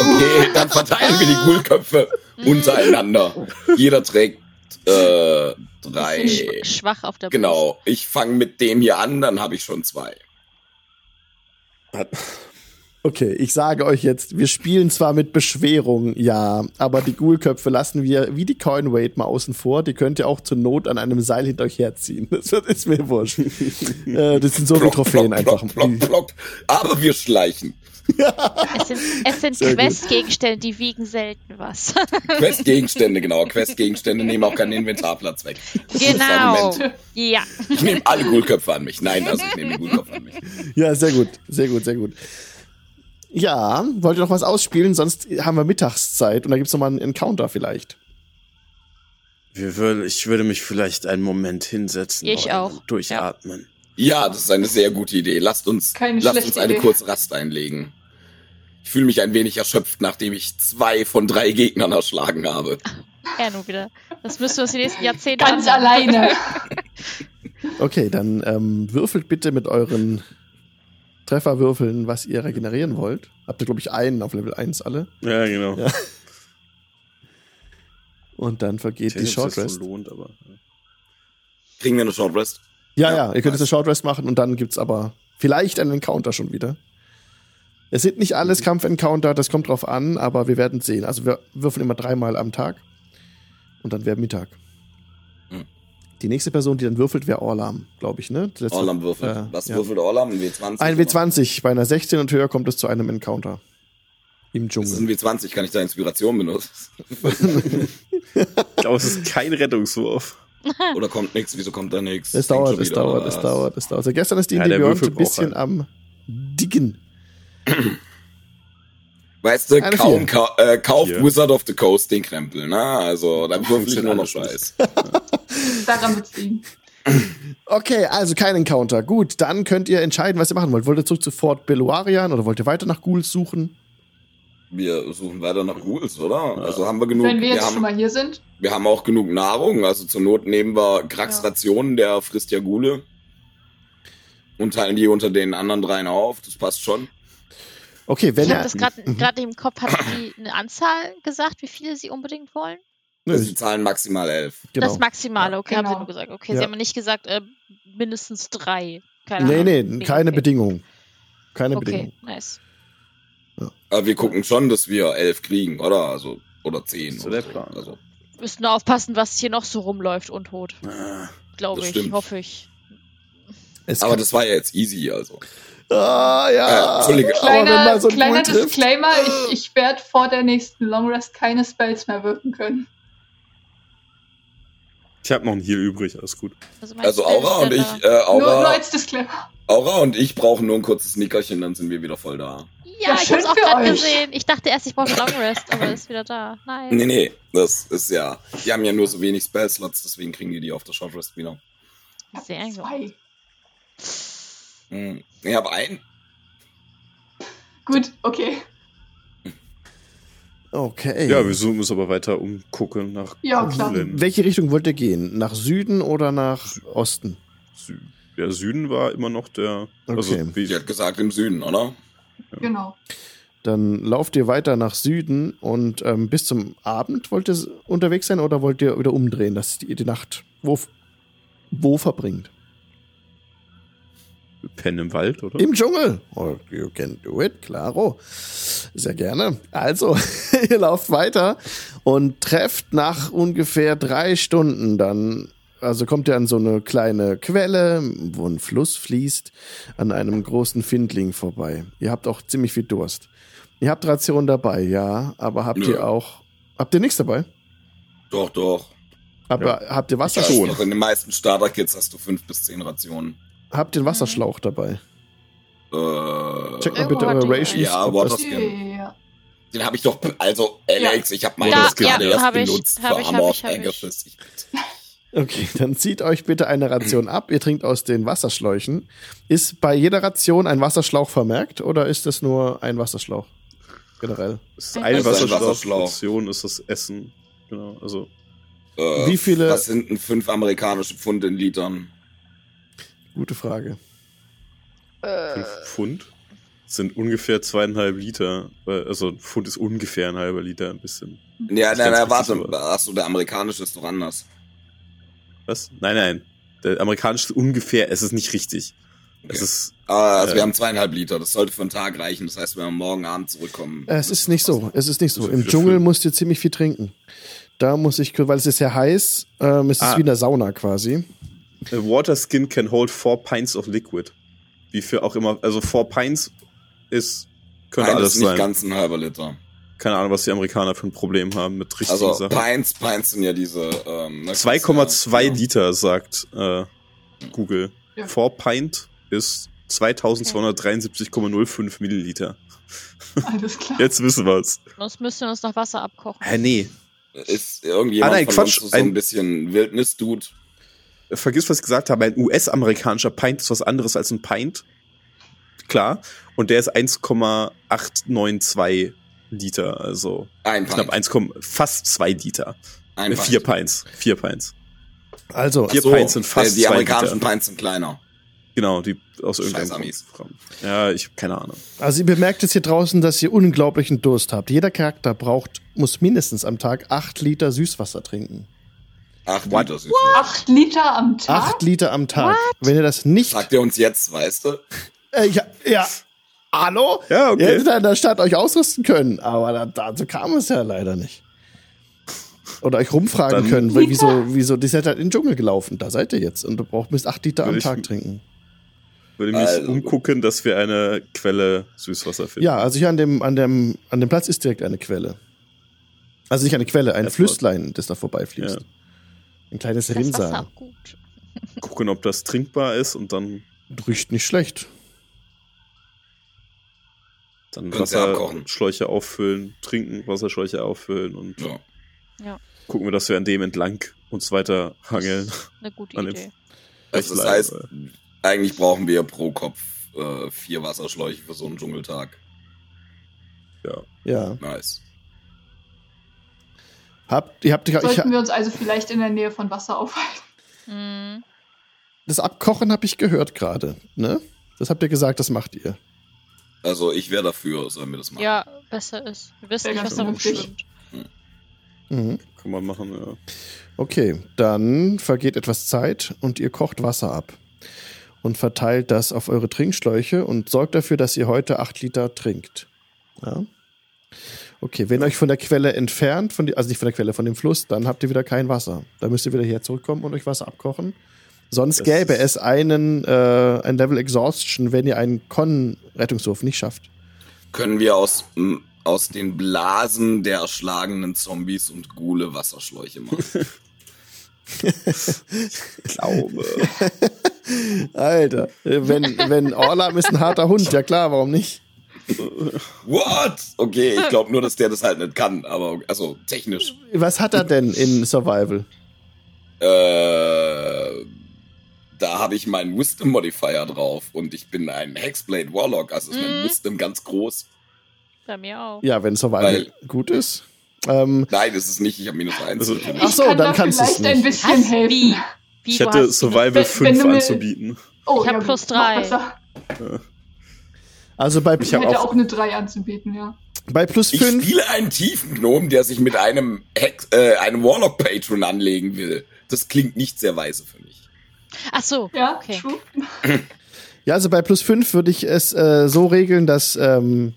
Okay, dann verteilen wir die Ghoulköpfe untereinander. Jeder trägt äh, drei. schwach auf der Genau, Brust. ich fange mit dem hier an, dann habe ich schon zwei. Okay, ich sage euch jetzt, wir spielen zwar mit Beschwerung, ja, aber die Ghoulköpfe lassen wir wie die Coinweight mal außen vor. Die könnt ihr auch zur Not an einem Seil hinter euch herziehen. Das ist mir wurscht. äh, das sind so viele Trophäen plock, einfach. Plock, plock, Aber wir schleichen. Es sind, es sind Questgegenstände, die wiegen selten was. Questgegenstände, genau. Questgegenstände nehmen auch keinen Inventarplatz weg. Das genau. Ja. Ich nehme alle Ghoulköpfe an mich. Nein, also ich nehme die Ghoulköpfe an mich. Ja, sehr gut. Sehr gut, sehr gut. Ja, wollt ihr noch was ausspielen? Sonst haben wir Mittagszeit und da gibt's noch mal einen Encounter vielleicht. Ich würde mich vielleicht einen Moment hinsetzen. Ich auch. Durchatmen. Ja. das ist eine sehr gute Idee. Lasst uns, lasst uns eine Idee. kurze Rast einlegen. Ich fühle mich ein wenig erschöpft, nachdem ich zwei von drei Gegnern erschlagen habe. Ja, nur wieder. Das müsst ihr uns die nächsten Jahrzehnte Ganz alleine. okay, dann ähm, würfelt bitte mit euren Treffer würfeln, was ihr regenerieren wollt. Habt ihr, glaube ich, einen auf Level 1 alle. Ja, genau. Ja. Und dann vergeht die Short Rest. Lohnt, aber, ja. Kriegen wir eine Short Rest? Ja, ja, ja ihr könnt jetzt eine Short Rest machen und dann gibt's aber vielleicht einen Encounter schon wieder. Es sind nicht alles Kampf-Encounter, das kommt drauf an, aber wir werden sehen. Also wir würfeln immer dreimal am Tag und dann wäre Mittag. Die nächste Person, die dann würfelt, wäre Orlam, glaube ich, ne? Orlam würfelt. Äh, Was ja. würfelt Orlam? Ein W20? Ein W20. Bei einer 16 und höher kommt es zu einem Encounter. Im Dschungel. Das ist ein W20, kann ich da Inspiration benutzen? ich glaube, es ist kein Rettungswurf. Oder kommt nichts? Wieso kommt da nichts? Es dauert, es dauert, es dauert, es dauert. Also gestern ist die ja, Beyond ein bisschen am Dicken. Weißt du, kaum ka äh, kauft Hier. Wizard of the Coast den Krempel, ne? Also, dann würfel ich nur noch Scheiß. Daran wird's liegen. Okay, also kein Encounter. Gut, dann könnt ihr entscheiden, was ihr machen wollt. Wollt ihr zurück zu Fort Beluarian oder wollt ihr weiter nach Ghouls suchen? Wir suchen weiter nach Ghouls, oder? Also haben wir genug. Wenn wir jetzt wir haben, schon mal hier sind. Wir haben auch genug Nahrung. Also zur Not nehmen wir Krax Rationen, der frisst ja Ghule. Und teilen die unter den anderen dreien auf. Das passt schon. Okay, wenn ich habe das gerade mhm. im Kopf. Hat sie eine Anzahl gesagt, wie viele sie unbedingt wollen? Sie zahlen maximal elf. Genau. Das Maximale, okay, genau. haben sie nur gesagt. Okay, ja. sie haben nicht gesagt, äh, mindestens drei. Keine nee, Ahnung. nee, keine okay. Bedingung. Keine okay, Bedingung. nice. Ja. Aber wir gucken schon, dass wir elf kriegen, oder? Also, oder zehn. So der Plan. Also. Müssen nur aufpassen, was hier noch so rumläuft untot. Ah, Glaube ich, stimmt. hoffe ich. Aber das war ja jetzt easy, also. Ah, ja. Äh, kleiner, so kleiner Disclaimer, ich, ich werde vor der nächsten Long Rest keine Spells mehr wirken können. Ich habe noch einen Heal übrig, alles gut. Also, also Aura und ich, äh, Aura, nur, nur als Disclaimer. Aura und ich brauchen nur ein kurzes Nickerchen, dann sind wir wieder voll da. Ja, ja ich hab's auch gerade gesehen. Ich dachte erst, ich brauche Long Rest, aber ist wieder da. Nein. Nee, nee, das ist ja. Die haben ja nur so wenig Spell-Slots, deswegen kriegen die die auf der Short Rest wieder. Sehr gut. Hm, ich habe einen. Gut, okay. Okay. Ja, wir suchen uns aber weiter umgucken nach Ja, klar. Welche Richtung wollt ihr gehen? Nach Süden oder nach Osten? Sü der Süden war immer noch der. Also, okay. Also, wie Sie hat gesagt, im Süden, oder? Ja. Genau. Dann lauft ihr weiter nach Süden und ähm, bis zum Abend wollt ihr unterwegs sein oder wollt ihr wieder umdrehen, dass ihr die Nacht wo, wo verbringt? Pennen im Wald, oder? Im Dschungel. Oh, you can do it, claro. Sehr gerne. Also, ihr lauft weiter und trefft nach ungefähr drei Stunden dann, also kommt ihr an so eine kleine Quelle, wo ein Fluss fließt, an einem großen Findling vorbei. Ihr habt auch ziemlich viel Durst. Ihr habt Rationen dabei, ja, aber habt ja. ihr auch, habt ihr nichts dabei? Doch, doch. Aber ja. habt ihr Wasser? Schon. In den meisten Starter-Kits hast du fünf bis zehn Rationen. Habt ihr einen Wasserschlauch dabei? Äh, Check mal bitte eure Rations. Ja, Waterskin. Ja. Den habe ich doch, also Alex, ja. ich habe meinen da, gerade ja, erst benutzt ich, für Armor of Pegasus. Okay, dann zieht euch bitte eine Ration ab. Ihr trinkt aus den Wasserschläuchen. Ist bei jeder Ration ein Wasserschlauch vermerkt oder ist es nur ein Wasserschlauch? Generell. Es ist eine Wasserschlauch. Wasserschlauch. Ration ist das Essen. Genau, also. Äh, Wie viele? Was sind denn fünf amerikanische Pfund in Litern? Gute Frage. Äh, Fünf Pfund sind ungefähr zweieinhalb Liter. Also ein Pfund ist ungefähr ein halber Liter, ein bisschen. Ja, nein, nein, warte. Achso, der amerikanische ist doch anders. Was? Nein, nein. Der amerikanische ungefähr, es ist nicht richtig. Okay. Es ist. Ah, also äh, wir haben zweieinhalb Liter. Das sollte für einen Tag reichen. Das heißt, wenn wir morgen Abend zurückkommen. Es ist nicht so. Es ist nicht so. Im Dschungel musst du ziemlich viel trinken. Da muss ich, weil es ist sehr heiß, ähm, es ist ah. wie in der Sauna quasi. A water skin can hold four pints of liquid. Wie für auch immer, also four pints ist, könnte Nein, alles ist nicht sein. ganz ein halber Liter. Keine Ahnung, was die Amerikaner für ein Problem haben mit richtigen also, Sachen. Pints, Pints sind ja diese, ähm, 2,2 ja, Liter, sagt äh, Google. Ja. Four Pint ist 2273,05 Milliliter. Alles klar. Jetzt wissen wir's. Sonst müssen wir uns noch Wasser abkochen. Hä, nee. Ist irgendjemand ah, nein, von Quatsch. uns so ein, ein bisschen Wildnis-Dude? Vergiss, was ich gesagt habe. Ein US-amerikanischer Pint ist was anderes als ein Pint. Klar. Und der ist 1,892 Liter. Also ein knapp 1, fast 2 Liter. Ein äh, vier Pints. Vier Pints. Also, vier so, Pints sind fast äh, Die amerikanischen Pints sind kleiner. Genau, die aus irgendeinem Grund. Ja, ich keine Ahnung. Also ihr bemerkt jetzt hier draußen, dass ihr unglaublichen Durst habt. Jeder Charakter braucht, muss mindestens am Tag acht Liter Süßwasser trinken. Acht Liter Süßwasser. Acht Liter am Tag? Acht Liter am Tag. What? Wenn ihr das nicht. Sagt ihr uns jetzt, weißt du? Äh, ja, ja. Hallo? Ja, okay. Ihr hättet in der Stadt euch ausrüsten können, aber dazu kam es ja leider nicht. Oder euch rumfragen Dann können, weil, wieso, wieso, die seid halt in den Dschungel gelaufen, da seid ihr jetzt und du brauchst bis acht Liter am Tag trinken würde mich also. umgucken, dass wir eine Quelle Süßwasser finden. Ja, also hier an dem, an dem, an dem Platz ist direkt eine Quelle. Also nicht eine Quelle, ein Flüsslein, das da vorbeifließt. Ja. Ein kleines Rinnsal. Gucken, ob das trinkbar ist und dann. Riecht nicht schlecht. Dann Wasserschläuche auffüllen, trinken, Wasserschläuche auffüllen und ja. ja. gucken wir, dass wir an dem entlang uns weiter hangeln. Eine gute Idee. Also das heißt, eigentlich brauchen wir pro Kopf äh, vier Wasserschläuche für so einen Dschungeltag. Ja. Ja. Nice. Habt, ihr habt, Sollten ich, wir uns also vielleicht in der Nähe von Wasser aufhalten? Mhm. Das Abkochen habe ich gehört gerade, ne? Das habt ihr gesagt, das macht ihr. Also ich wäre dafür, sollen wir das machen. Ja, besser ist. Wir wissen nicht, was da rumschwimmt. Mhm. Kann man machen, ja. Okay, dann vergeht etwas Zeit und ihr kocht Wasser ab und verteilt das auf eure Trinkschläuche und sorgt dafür, dass ihr heute acht Liter trinkt. Ja? Okay, wenn ihr euch von der Quelle entfernt, von die, also nicht von der Quelle, von dem Fluss, dann habt ihr wieder kein Wasser. Da müsst ihr wieder hier zurückkommen und euch Wasser abkochen. Sonst das gäbe es einen äh, ein Level Exhaustion, wenn ihr einen Con-Rettungswurf nicht schafft. Können wir aus, aus den Blasen der erschlagenen Zombies und Gule Wasserschläuche machen? ich glaube. Alter, wenn, wenn Orlam ist ein harter Hund, ja klar, warum nicht? What? Okay, ich glaube nur, dass der das halt nicht kann, aber also technisch. Was hat er denn in Survival? Äh, da habe ich meinen Wisdom Modifier drauf und ich bin ein Hexblade Warlock, also ist mein mm. Wisdom ganz groß. Bei mir auch. Ja, wenn Survival Weil, gut ist. Ähm, Nein, das ist nicht, ich habe minus eins. Also, ach so, dann kannst du es nicht. ein bisschen helfen. Wie? Wie, ich hätte Survival 5 anzubieten. Oh, ich habe ja, plus 3. Also bei ich, ich hätte auch, auch eine 3 anzubieten, ja. Bei plus 5. Ich spiele einen tiefen Gnom, der sich mit einem, Hex, äh, einem Warlock-Patron anlegen will. Das klingt nicht sehr weise für mich. Ach so. Ja, okay. True. Ja, also bei plus 5 würde ich es äh, so regeln, dass ähm,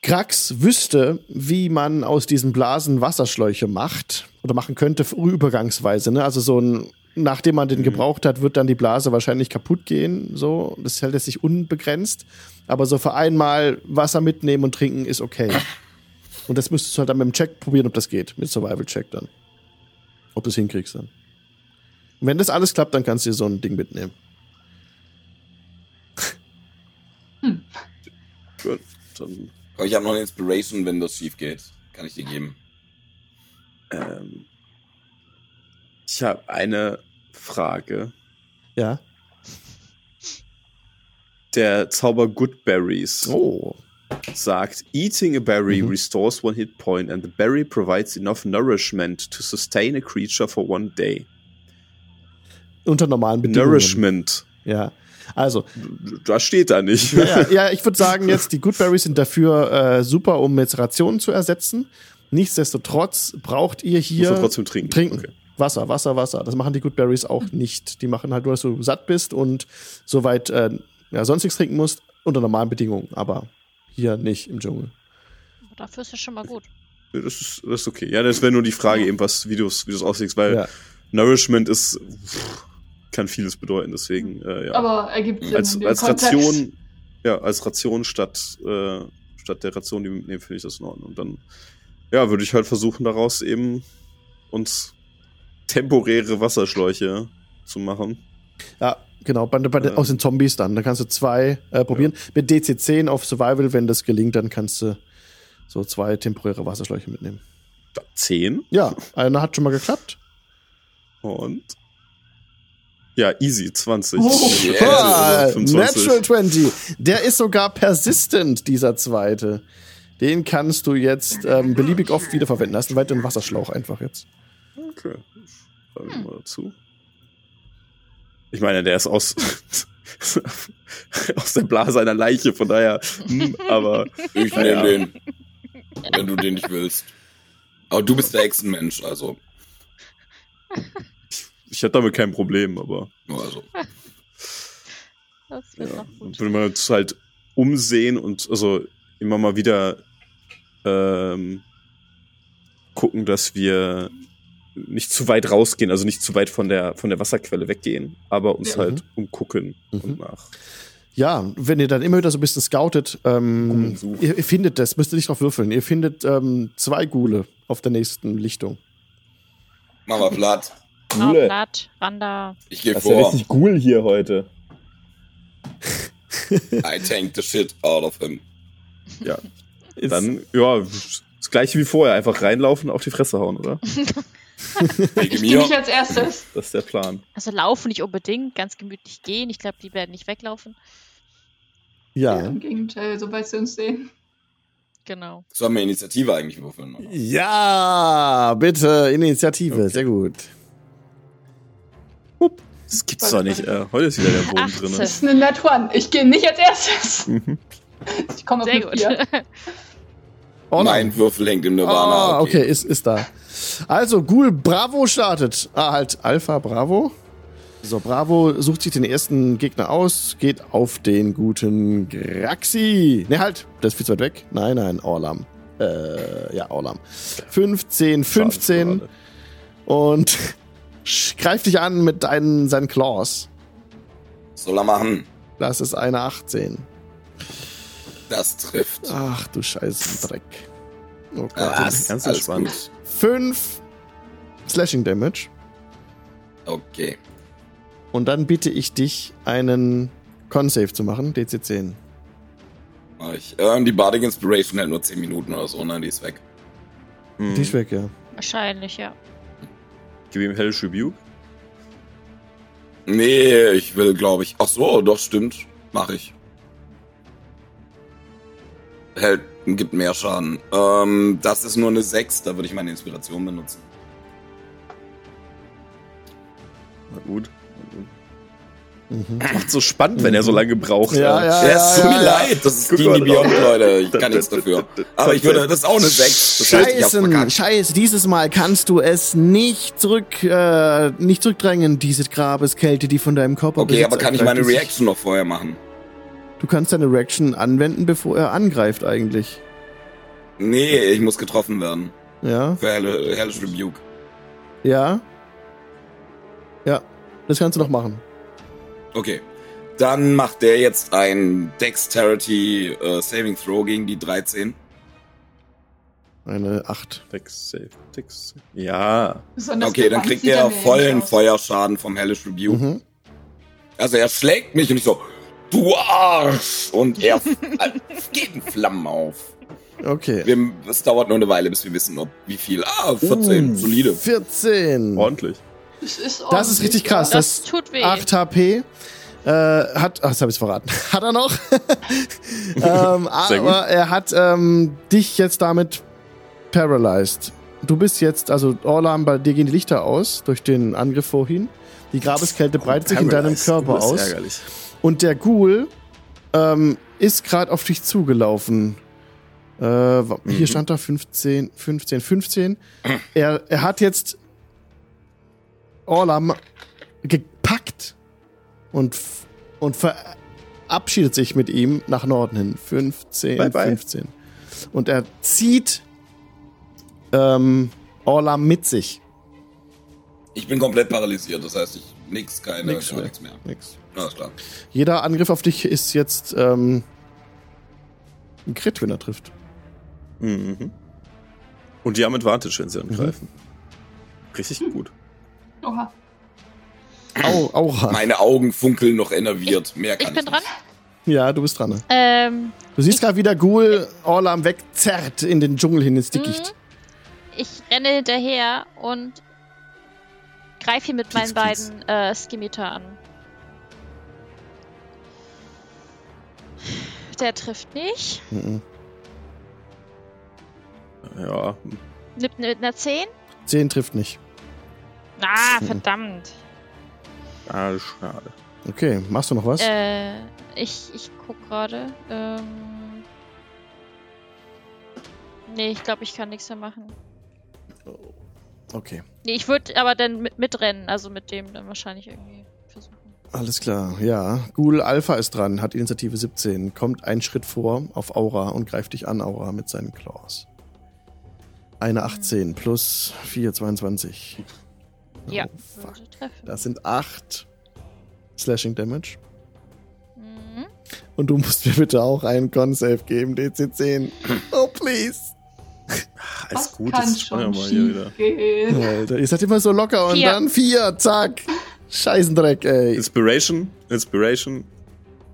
Krax wüsste, wie man aus diesen Blasen Wasserschläuche macht oder machen könnte, übergangsweise. Ne? Also so ein, nachdem man den mhm. gebraucht hat, wird dann die Blase wahrscheinlich kaputt gehen. So, das hält es sich unbegrenzt. Aber so für einmal Wasser mitnehmen und trinken ist okay. Und das müsstest du halt dann mit dem Check probieren, ob das geht. Mit Survival-Check dann. Ob du es hinkriegst dann. Und wenn das alles klappt, dann kannst du dir so ein Ding mitnehmen. Hm. Gut, dann aber ich habe noch eine Inspiration, wenn das schief geht. Kann ich dir geben. Ähm, ich habe eine Frage. Ja. Der Zauber Good Berries oh. sagt, eating a berry mhm. restores one hit point and the berry provides enough nourishment to sustain a creature for one day. Unter normalen Bedingungen. Nourishment. Ja. Also. Das steht da nicht. Ja, ja ich würde sagen jetzt, die Goodberries sind dafür äh, super, um jetzt Rationen zu ersetzen. Nichtsdestotrotz braucht ihr hier trotzdem trinken. trinken. Okay. Wasser, Wasser, Wasser. Das machen die Good Berries auch nicht. Die machen halt nur, dass du satt bist und soweit äh, ja, sonst nichts trinken musst, unter normalen Bedingungen. Aber hier nicht im Dschungel. Dafür ist es schon mal gut. Das ist, das ist okay. Ja, das wäre nur die Frage, eben was, wie du es wie auslegst, weil ja. Nourishment ist, pff, kann vieles bedeuten, deswegen, äh, ja. Aber ergibt Sinn. Als, als Ration, ja, als Ration statt, äh, statt der Ration, die wir mitnehmen, finde ich das in Ordnung. Und dann, ja, würde ich halt versuchen, daraus eben uns temporäre Wasserschläuche zu machen. Ja, genau, bei, bei äh, aus den Zombies dann. Da kannst du zwei äh, probieren. Ja. Mit DC10 auf Survival, wenn das gelingt, dann kannst du so zwei temporäre Wasserschläuche mitnehmen. Zehn? Ja, einer hat schon mal geklappt. Und? Ja, easy, 20. Oh, yes. ah, Natural 20. Der ist sogar persistent, dieser zweite. Den kannst du jetzt ähm, beliebig oft wiederverwenden. Hast einen weiteren Wasserschlauch einfach jetzt. Okay. Schreibe ich mal dazu. Ich meine, der ist aus, aus der Blase einer Leiche, von daher, hm, aber. Ich nehme ja. den. Wenn du den nicht willst. Aber du bist der Echsenmensch, also. Ich, ich hätte damit kein Problem, aber. Also. Das wird ja. gut. Wenn wir uns halt umsehen und also immer mal wieder ähm, gucken, dass wir nicht zu weit rausgehen, also nicht zu weit von der, von der Wasserquelle weggehen, aber uns ja. halt mhm. umgucken mhm. und nach. Ja, wenn ihr dann immer wieder so ein bisschen scoutet, ähm, ihr, ihr, findet das, müsst ihr nicht drauf würfeln. Ihr findet ähm, zwei Gule auf der nächsten Lichtung. Machen wir platt. Gule. platt, Randa. Ich gehe vor. Das ist ja richtig Ghoul hier heute. I tank the shit out of him. Ja. Dann, ja, das gleiche wie vorher. Einfach reinlaufen, auf die Fresse hauen, oder? ich gehe nicht als erstes. Das ist der Plan. Also laufen nicht unbedingt, ganz gemütlich gehen. Ich glaube, die werden nicht weglaufen. Ja. ja Im Gegenteil, sobald sie uns sehen. Genau. Sollen wir Initiative eigentlich würfeln? Oder? Ja, bitte, Initiative, okay. sehr gut. Hup. Das gibt's doch nicht. Äh, heute ist wieder der Boden drin. Das ist eine Net One. Ich gehe nicht als erstes. Mhm. ich komme auf Sehr gut. Oh mein Würfel hängt im Nirvana. Ah, okay, okay ist, ist da. Also, Ghoul Bravo startet. Ah, halt Alpha Bravo. So, Bravo sucht sich den ersten Gegner aus, geht auf den guten Graxi. Ne, halt, das ist viel zu weit weg. Nein, nein, Orlam. Äh, ja, Orlam. 15, 15. Und greift dich an mit deinen, seinen Claws. Soll er machen. Das ist eine 18. Das trifft. Ach du Scheiße, Dreck. Oh Gott, das ist ganz entspannt. Fünf Slashing Damage. Okay. Und dann bitte ich dich, einen Con-Save zu machen, DC10. Mach ich. Ähm, die Bardic Inspiration hält nur 10 Minuten oder so, ne? Die ist weg. Hm. Die ist weg, ja. Wahrscheinlich, ja. Gib ihm Hellish Rebuke. Nee, ich will, glaube ich. Ach so, doch, stimmt. Mach ich. Hält, gibt mehr Schaden. Ähm, das ist nur eine 6, da würde ich meine Inspiration benutzen. Na gut. Mhm. Macht so spannend, wenn er so lange braucht. Ja, ja, ja, es tut mir leid, das ist D&D Beyond, Leute. Ich kann nichts dafür. Aber ich würde, das ist auch eine 6. Scheiße, scheiße, dieses Mal kannst du es nicht zurück, äh, nicht zurückdrängen, diese Grabeskälte, die von deinem Körper Okay, aber kann ich meine Reaction noch vorher machen? Du kannst deine Reaction anwenden, bevor er angreift, eigentlich. Nee, ich muss getroffen werden. Ja. Für Hellish Rebuke. Ja. Ja, das kannst du noch machen. Okay. Dann macht der jetzt ein Dexterity uh, Saving Throw gegen die 13. Eine 8. Dex Save. Dex Ja. Okay, dann kriegt er vollen Feuerschaden vom Hellish Rebuke. Mhm. Also er schlägt mich und ich so, du Arsch! Und er geht in Flammen auf. Okay. Wir, es dauert nur eine Weile, bis wir wissen, ob wie viel. Ah, 14, uh, solide. 14. Ordentlich. Das ist, das ist richtig krass. Das, das tut weh. 8 HP. Äh, hat, ach, das habe ich verraten. Hat er noch? ähm, aber er hat ähm, dich jetzt damit paralyzed. Du bist jetzt, also Orlam, bei dir gehen die Lichter aus durch den Angriff vorhin. Die Grabeskälte oh, breitet sich in deinem Körper aus. Ärgerlich. Und der Ghoul ähm, ist gerade auf dich zugelaufen. Äh, hier mhm. stand da 15, 15, 15. Er, er hat jetzt Orlam gepackt und, und verabschiedet sich mit ihm nach Norden hin. 15, bye bye. 15. Und er zieht ähm, Orlam mit sich. Ich bin komplett paralysiert, das heißt, ich nix, keine, nix mehr. Nix mehr. Nix. Alles klar. Jeder Angriff auf dich ist jetzt ähm, ein Crit, wenn er trifft. Mhm. Und die haben Advantage, wenn sie angreifen. Mhm. Richtig gut. Oha. Au, Aura. Meine Augen funkeln noch enerviert. Mehr kann ich bin ich dran. Ja, du bist dran. Ne? Ähm, du siehst gerade, wie der Ghoul Orlam wegzerrt in den Dschungel hin ins Dickicht. Mhm. Ich renne hinterher und greife ihn mit meinen beiden äh, Skimitar an. Der trifft nicht. Mhm. Ja. Mit, mit einer 10? 10 trifft nicht. Ah, mhm. verdammt. Ah, schade. Okay, machst du noch was? Äh, ich, ich guck gerade. Ähm. Nee, ich glaube, ich kann nichts mehr machen. Okay. Nee, ich würde aber dann mit, mitrennen, also mit dem dann wahrscheinlich irgendwie versuchen. Alles klar, ja. Ghoul Alpha ist dran, hat Initiative 17, kommt einen Schritt vor auf Aura und greift dich an, Aura, mit seinen Claws. Eine 18 mhm. plus 4, 22. Ja, oh, fuck. Das sind 8 Slashing Damage. Mhm. Und du musst mir bitte auch einen Con-Save geben, DC10. Oh, please. Alles gut, das schon mal hier wieder. Gehen. Alter, ihr seid immer so locker und vier. dann vier, zack. Scheißendreck, ey. Inspiration, Inspiration.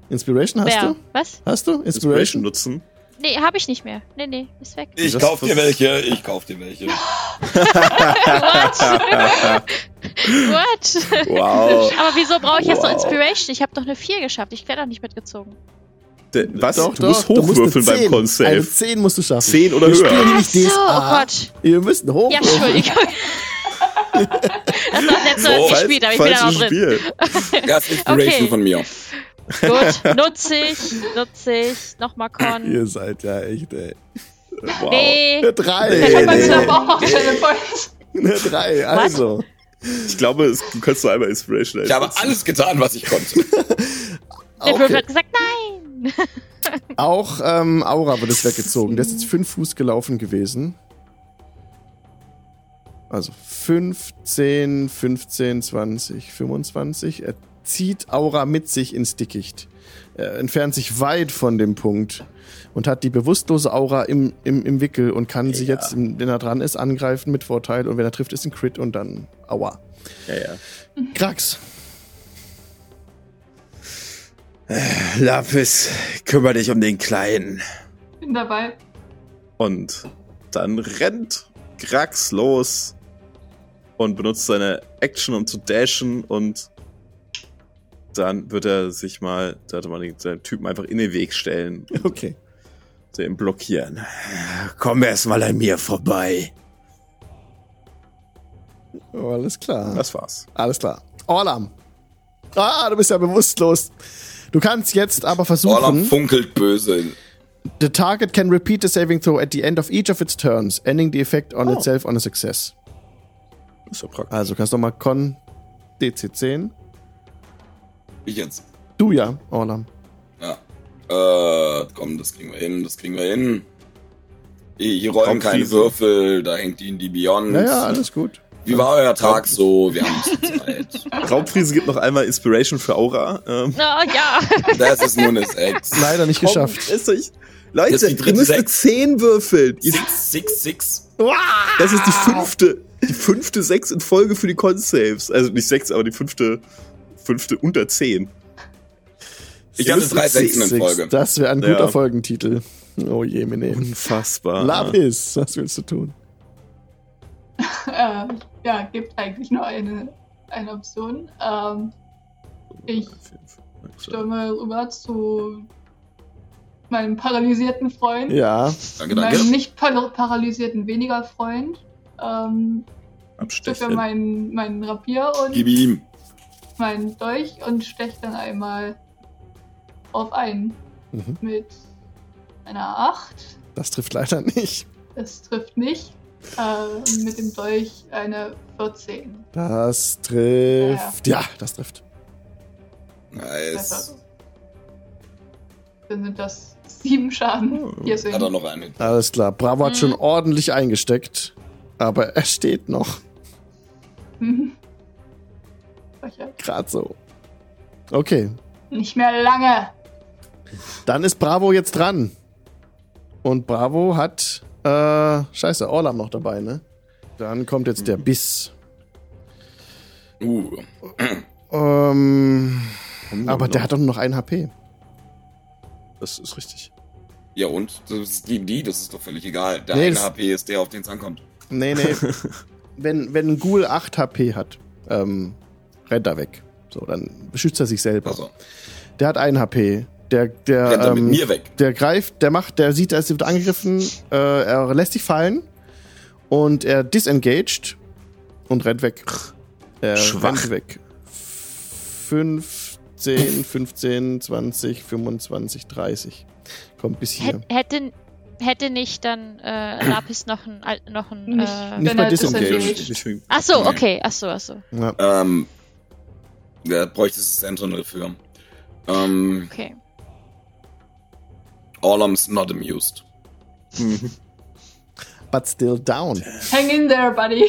Inspiration hast Wer? du? Was? Hast du? Inspiration, Inspiration nutzen. Nee, hab ich nicht mehr. Nee, nee, ist weg. Ich kauf dir welche, ich kauf dir welche. What? What? Wow. Aber wieso brauche ich wow. jetzt noch Inspiration? Ich habe doch eine 4 geschafft. Ich werde doch nicht mitgezogen. Was? Doch, du doch, musst hochwürfeln du musst beim Con-Save. Eine 10 musst du schaffen. 10 oder Wir höher. Nicht DSA. So, oh Gott. Ihr müsst hochwürfeln. Ja, Entschuldigung. das ist das letzte, was ich gespielt habe. Ich bin da noch drin. Das ist Inspiration okay. von mir. Gut, nutze ich, nutze ich. Nochmal Con. Ihr seid ja echt, ey. Wow. Nee. Eine 3. Nee, nee, nee. Eine 3, also. Ich glaube, du kannst nur einmal Inspiration Ich habe alles getan, was ich konnte. Der okay. hat gesagt, nein. Auch ähm, Aura wird es weggezogen. Der ist jetzt 5 Fuß gelaufen gewesen. Also 15, 15, 20, 25. Er zieht Aura mit sich ins Dickicht. Er entfernt sich weit von dem Punkt und hat die bewusstlose Aura im, im, im Wickel und kann ja. sie jetzt, wenn er dran ist, angreifen mit Vorteil und wenn er trifft, ist ein Crit und dann Aua. Ja, ja. Krax. Lapis, kümmere dich um den Kleinen. Bin dabei. Und dann rennt Krax los und benutzt seine Action, um zu dashen und dann wird er sich mal, da hatte man den Typen einfach in den Weg stellen. Okay. Den blockieren. Komm erst mal an mir vorbei. Oh, alles klar. Das war's. Alles klar. Orlam. Ah, du bist ja bewusstlos. Du kannst jetzt aber versuchen. Orlam funkelt böse. The target can repeat the saving throw at the end of each of its turns, ending the effect on oh. itself on a success. Ist ja praktisch. Also kannst du mal Con DC10. Ich jetzt. Du ja, Orlam. Ja. Äh, komm, das kriegen wir hin, das kriegen wir hin. Hier rollen keine Würfel, da hängt die in die Beyond. Ja, ja, alles gut. Wie war euer Tag so? Wir haben Zeit. Raubfriese gibt noch einmal Inspiration für Aura. Ähm. Oh, ja. Das ist nur eine 6. Leider nicht Komm, geschafft. Ist euch, Leute, ihr müsst eine 10 würfeln. 6, 6, 6. Das ist die fünfte, die fünfte 6 in Folge für die Con-Saves. Also nicht 6, aber die fünfte fünfte unter zehn. Ich hatte drei Sechsen in Folge. Das wäre ein guter ja. Folgentitel. Oh je, Mene. Unfassbar. Lapis, was willst du tun? äh, ja, gibt eigentlich nur eine, eine Option. Ähm, ich stürme rüber zu meinem paralysierten Freund. Ja. Danke, danke. Meinem nicht paralysierten weniger Freund. Ähm, Abstechen. meinen, meinen Rapier und. Gib ihm meinen Dolch und steche dann einmal auf einen. Mhm. Mit einer 8. Das trifft leider nicht. Das trifft nicht. Äh, mit dem Dolch eine 14. Das trifft. Ja, ja das trifft. Nice. Dann sind das sieben Schaden. Oh. Hat er noch einen. Alles klar. Bravo hat mhm. schon ordentlich eingesteckt. Aber er steht noch. Mhm. Gerade so. Okay. Nicht mehr lange. Dann ist Bravo jetzt dran. Und Bravo hat. Äh, scheiße, Orlam noch dabei, ne? Dann kommt jetzt der Biss. Uh. Ähm, aber der hat doch nur noch ein HP. Das ist richtig. Ja, und? Das ist die, die, das ist doch völlig egal. Der nee, eine HP ist der, auf den es ankommt. Nee, nee. wenn, wenn ein Ghoul 8 HP hat, ähm, rennt er weg. So, dann beschützt er sich selber. Also. Der hat ein HP. Der, der, rennt er ähm, mit mir weg. Der greift, der macht, der sieht, er wird angegriffen, äh, er lässt sich fallen und er disengaged und rennt weg. Er Schwach. rennt weg. 15, 15, 20, 25, 30. Kommt bis hier. Hätte, hätte nicht dann äh, Lapis noch ein noch ein nicht, äh, nicht bei Disengage. Ach so, okay, ach so, ach so. Ja. Ähm, da bräuchte es Sentinel für. Ähm, okay. Orlam's not amused. But still down. Hang in there, buddy.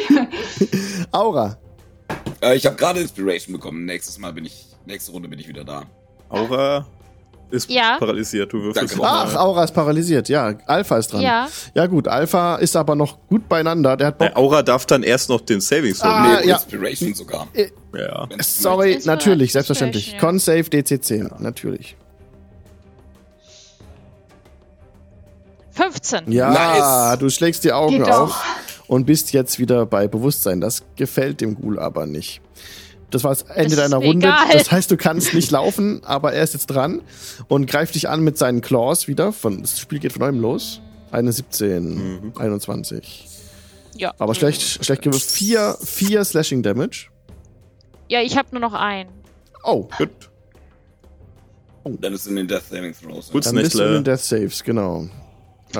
Aura. Äh, ich habe gerade Inspiration bekommen. Nächstes Mal bin ich, nächste Runde bin ich wieder da. Aura ist ja. paralysiert. Du wirfst Ach, Aura ist paralysiert. Ja, Alpha ist dran. Ja. Ja gut, Alpha ist aber noch gut beieinander. Der hat Bock. Aura darf dann erst noch den Saving Throw. Ah, nee, ja. Inspiration sogar. Äh, ja. Sorry, natürlich, selbstverständlich. Ja. Con Save DC10, ja. natürlich. 15. Ja, nice. du schlägst die Augen Geht auf und bist jetzt wieder bei Bewusstsein. Das gefällt dem Ghoul aber nicht. Das war das Ende das deiner Runde. Egal. Das heißt, du kannst nicht laufen, aber er ist jetzt dran und greift dich an mit seinen Claws wieder. Von, das Spiel geht von neuem los. Eine 17, mhm. 21. Ja. Aber schlecht, schlecht gewürfelt. Vier, vier Slashing Damage. Ja, ich habe nur noch einen. Oh, gut. Oh. Dann ist in den Death Saving Throws. Gut, Dann bist du in den Death Saves, genau.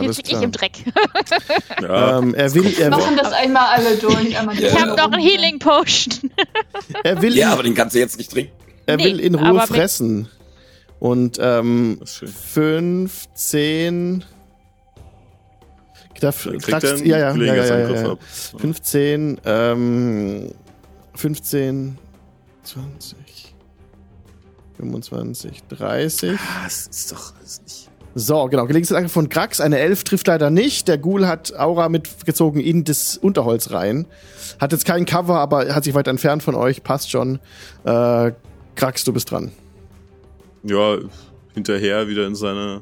Jetzt lieg ich im Dreck. ja. ähm, er will, er machen das einmal alle durch. Einmal ich habe noch ein Healing Potion. er will ja, aber den kannst du jetzt nicht trinken. Er nee, will in Ruhe fressen. Und ähm, 15. Darf, kriegst, ja, ja, ja, ja, ja, ja. 15, ähm, 15, 20, 25, 30. Ah, das ist doch das ist nicht. So, genau. Gelegenheitsangriff von Grax. Eine Elf trifft leider nicht. Der Ghoul hat Aura mitgezogen in das Unterholz rein. Hat jetzt kein Cover, aber hat sich weit entfernt von euch. Passt schon. Äh, Grax, du bist dran. Ja, hinterher wieder in seine.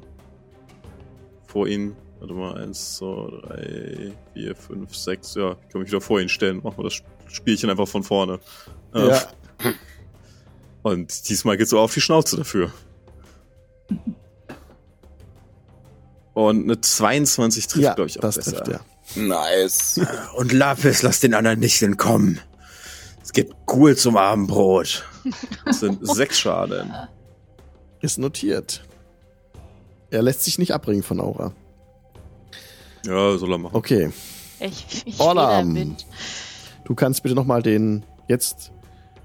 Vor ihn. Warte mal, eins, zwei, drei, vier, fünf, sechs. Ja, ich kann mich wieder vor ihn stellen. Machen wir das Spielchen einfach von vorne. Ja. Und diesmal geht's so auf die Schnauze dafür. Und eine 22 trifft, ja, glaube ich, auch das besser. Trifft, ja. Nice. Und Lapis, lass den anderen nicht entkommen. Es gibt Ghoul zum Abendbrot. Das sind sechs Schaden. Ist notiert. Er lässt sich nicht abbringen von Aura. Ja, soll er machen. Okay. Ich, ich Orlam, du kannst bitte nochmal den, jetzt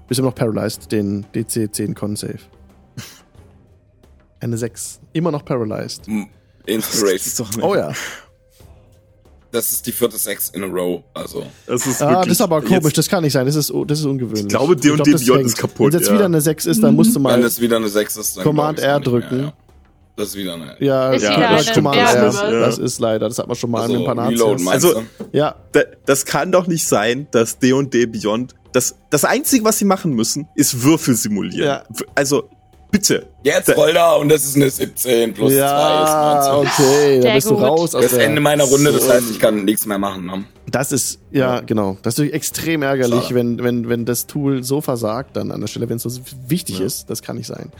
bist du noch paralyzed, den DC 10 Con Save. Eine 6. Immer noch paralyzed. Inspiration. oh ja. Das ist die vierte Sex in a row, also. Das ist, ah, das ist aber komisch, das kann nicht sein, das ist, das ist ungewöhnlich. Ich glaube, D und D Beyond ist kaputt. Wenn jetzt ja. wieder eine 6 ist, dann musst du mal. Wenn es wieder eine 6 ist, dann Command R drücken. Mehr, ja. Das ist wieder eine. Ja, ist ja, wieder ja Command R. Das ist leider, das hat man schon mal also, in ein paar Nazis. Also, ja. das kann doch nicht sein, dass D und D Beyond das, das Einzige, was sie machen müssen, ist Würfel simulieren. Ja. Also, Bitte. Jetzt roll da und das ist eine 17 plus ja, 2 ist 19. okay, da bist gut. du raus. Das ist Ende meiner Runde, das heißt, ich kann nichts mehr machen. Ne? Das ist, ja, ja, genau. Das ist natürlich extrem ärgerlich, wenn, wenn, wenn das Tool so versagt, dann an der Stelle, wenn es so wichtig ja. ist. Das kann nicht sein.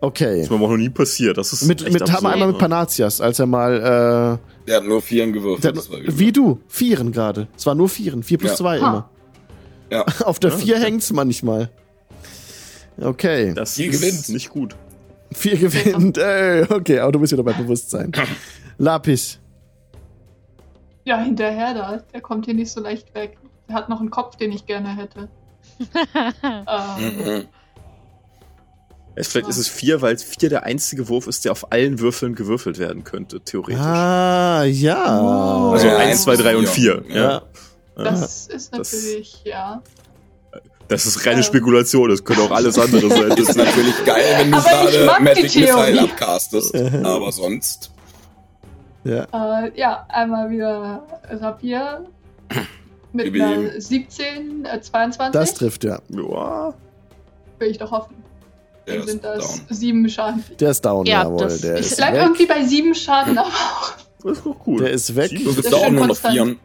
Okay. Das ist mir auch noch nie passiert. Das ist mit, mit absurd, haben wir einmal mit Panatias, als er mal. Äh, der hat nur Vieren gewürfelt. Hat, wie du, Vieren gerade. Es war nur Vieren, vier plus ja. zwei ha. immer. Ja. Auf der ja, vier okay. hängt's manchmal. Okay. Das Vier gewinnt. Nicht gut. Vier gewinnt. Ey, okay, aber du bist wieder bei Bewusstsein. Lapis. Ja, hinterher da. Der kommt hier nicht so leicht weg. Der hat noch einen Kopf, den ich gerne hätte. ähm. Vielleicht ist es vier, weil vier der einzige Wurf ist, der auf allen Würfeln gewürfelt werden könnte, theoretisch. Ah, ja. Oh. Also eins, zwei, drei und vier. Ja. ja. Das ist natürlich, das, ja. Das ist reine Spekulation, das könnte auch alles andere sein. Das ist natürlich geil, wenn du gerade Magic Missile abcastest. aber sonst. Ja. Äh, ja, einmal wieder Rapier mit einer 17, äh, 22. Das trifft, ja. ja. Will ich doch hoffen. Der Dann sind das down. sieben Schaden. Der ist down, ja, jawohl. Der ich bleib irgendwie bei sieben Schaden, aber Das ist doch cool. Der ist weg. Du bist auch nur noch vier.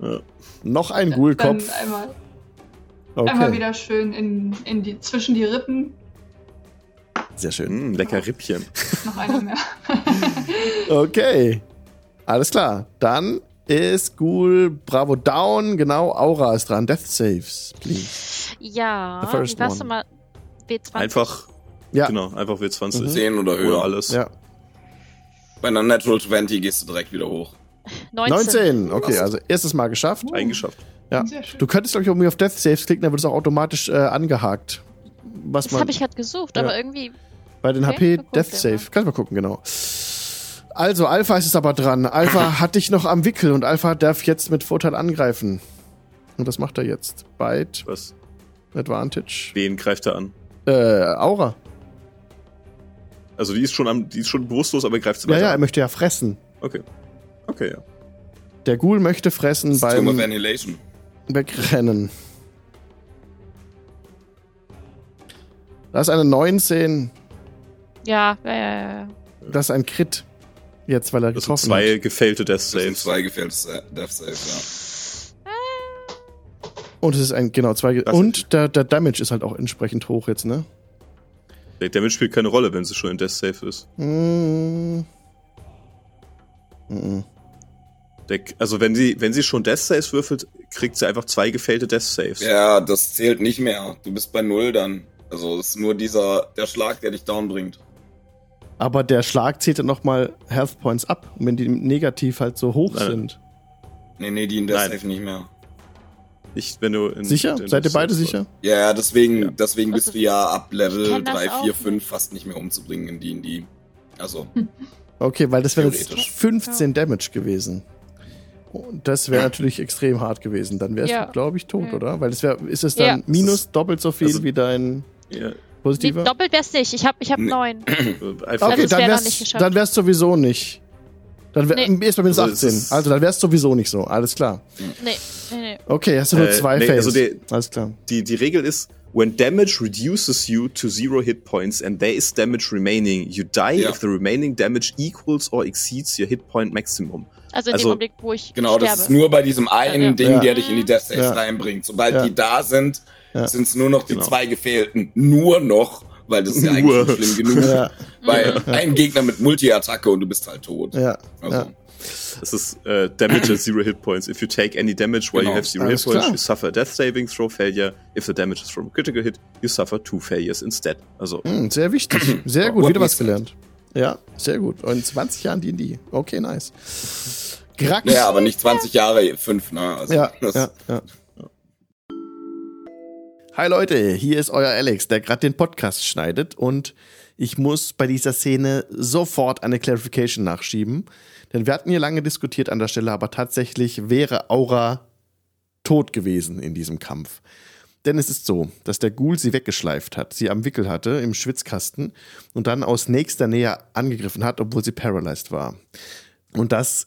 Ja. Noch ein Ghoul-Kopf. Einmal, okay. einmal wieder schön in, in die, zwischen die Rippen. Sehr schön. Mm, lecker Rippchen. Noch einer mehr. okay. Alles klar. Dann ist Ghoul Bravo down. Genau, Aura ist dran. Death Saves, please. Ja, wie warst du mal? W20. Einfach, ja. genau, einfach W20. Mhm. 10 oder höher. Oder alles. Ja. Bei einer Natural 20 gehst du direkt wieder hoch. 19. 19. Okay, also erstes Mal geschafft. Uh. Eingeschafft. Ja. Du könntest, glaube ich, irgendwie auf Death Saves klicken, dann wird es auch automatisch äh, angehakt. Was das habe ich halt gesucht, ja. aber irgendwie. Bei den okay, HP Death Save. Kannst du mal gucken, genau. Also, Alpha ist es aber dran. Alpha hat dich noch am Wickel und Alpha darf jetzt mit Vorteil angreifen. Und das macht er jetzt. Bite. Was? Advantage. Wen greift er an? Äh, Aura. Also die ist schon am, die ist schon bewusstlos, aber er greift sie weiter. Ja, ja, er möchte ja fressen. Okay. Okay, ja. Der Ghoul möchte fressen beim of Annihilation. Wegrennen. Da ist eine 19. Ja, ja, ja, ja. Das ist ein Crit. Jetzt, weil er das getroffen zwei hat. gefailte Death Saves. Das sind zwei gefailte Death Saves, ja. Und es ist ein, genau, zwei. Was und der, der Damage ist halt auch entsprechend hoch jetzt, ne? Der Damage spielt keine Rolle, wenn sie schon in Death Save ist. Mm. Mm. Also wenn sie, wenn sie schon Death Saves würfelt, kriegt sie einfach zwei gefailte Death Saves. Ja, das zählt nicht mehr. Du bist bei null dann. Also es ist nur dieser, der Schlag, der dich down bringt. Aber der Schlag zählt dann nochmal Health Points ab, wenn die negativ halt so hoch Nein. sind. Nee, nee, die in Death Save nicht mehr. Nicht, wenn du in, Sicher? In Seid ihr beide sicher? Ja, deswegen, ja. deswegen bist du ja ab Level 3, 4, 5 fast nicht mehr umzubringen in D&D. Also. Okay, weil das wäre jetzt 15 ja. Damage gewesen. Und das wäre natürlich extrem hart gewesen. Dann wärst ja. du, glaube ich, tot, oder? Weil das wäre, ist es dann minus doppelt so viel also, wie dein positiver? Nee, doppelt wär's nicht. Ich habe ich hab neun. okay, also dann wär's, dann wär's sowieso nicht. Dann wär, nee. ist bei minus 18. Also, also dann wär's sowieso nicht so. Alles klar. Nee, nee, nee. Okay, hast du nur äh, zwei nee, Fails. Also die, Alles klar. Die, die Regel ist, when damage reduces you to zero hit points and there is damage remaining, you die ja. if the remaining damage equals or exceeds your hit point maximum. Also in also, dem Augenblick, wo ich Genau, sterbe. das ist nur bei diesem einen ja. Ding, ja. der dich in die Death Saves reinbringt. Sobald die da sind, sind es nur noch die genau. zwei gefehlten. Nur noch weil das ist ja eigentlich schon schlimm genug. Ja. Weil ein Gegner mit Multi-Attacke und du bist halt tot. Ja. Also. ja. Das ist äh, Damage at zero hit points. If you take any damage while genau. you have zero Alles hit points, klar. you suffer a death saving throw failure. If the damage is from a critical hit, you suffer two failures instead. Also. Mm, sehr wichtig. Sehr gut. Wieder was gelernt. Ja, sehr gut. Und 20 Jahren D&D. Okay, nice. Grax. Ja, aber nicht 20 Jahre, 5, ne? Also, ja, ja, ja. Hi Leute, hier ist euer Alex, der gerade den Podcast schneidet und ich muss bei dieser Szene sofort eine Clarification nachschieben. Denn wir hatten hier lange diskutiert an der Stelle, aber tatsächlich wäre Aura tot gewesen in diesem Kampf. Denn es ist so, dass der Ghoul sie weggeschleift hat, sie am Wickel hatte, im Schwitzkasten und dann aus nächster Nähe angegriffen hat, obwohl sie paralyzed war. Und das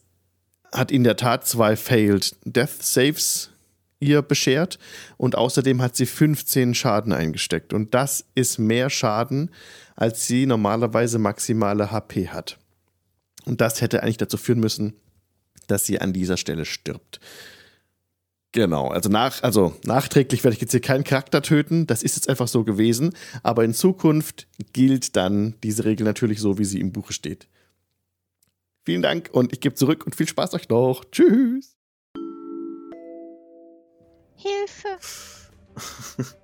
hat in der Tat zwei Failed Death Saves ihr beschert und außerdem hat sie 15 Schaden eingesteckt. Und das ist mehr Schaden, als sie normalerweise maximale HP hat. Und das hätte eigentlich dazu führen müssen, dass sie an dieser Stelle stirbt. Genau, also, nach, also nachträglich werde ich jetzt hier keinen Charakter töten, das ist jetzt einfach so gewesen, aber in Zukunft gilt dann diese Regel natürlich so, wie sie im Buche steht. Vielen Dank und ich gebe zurück und viel Spaß euch noch. Tschüss. Hilfe.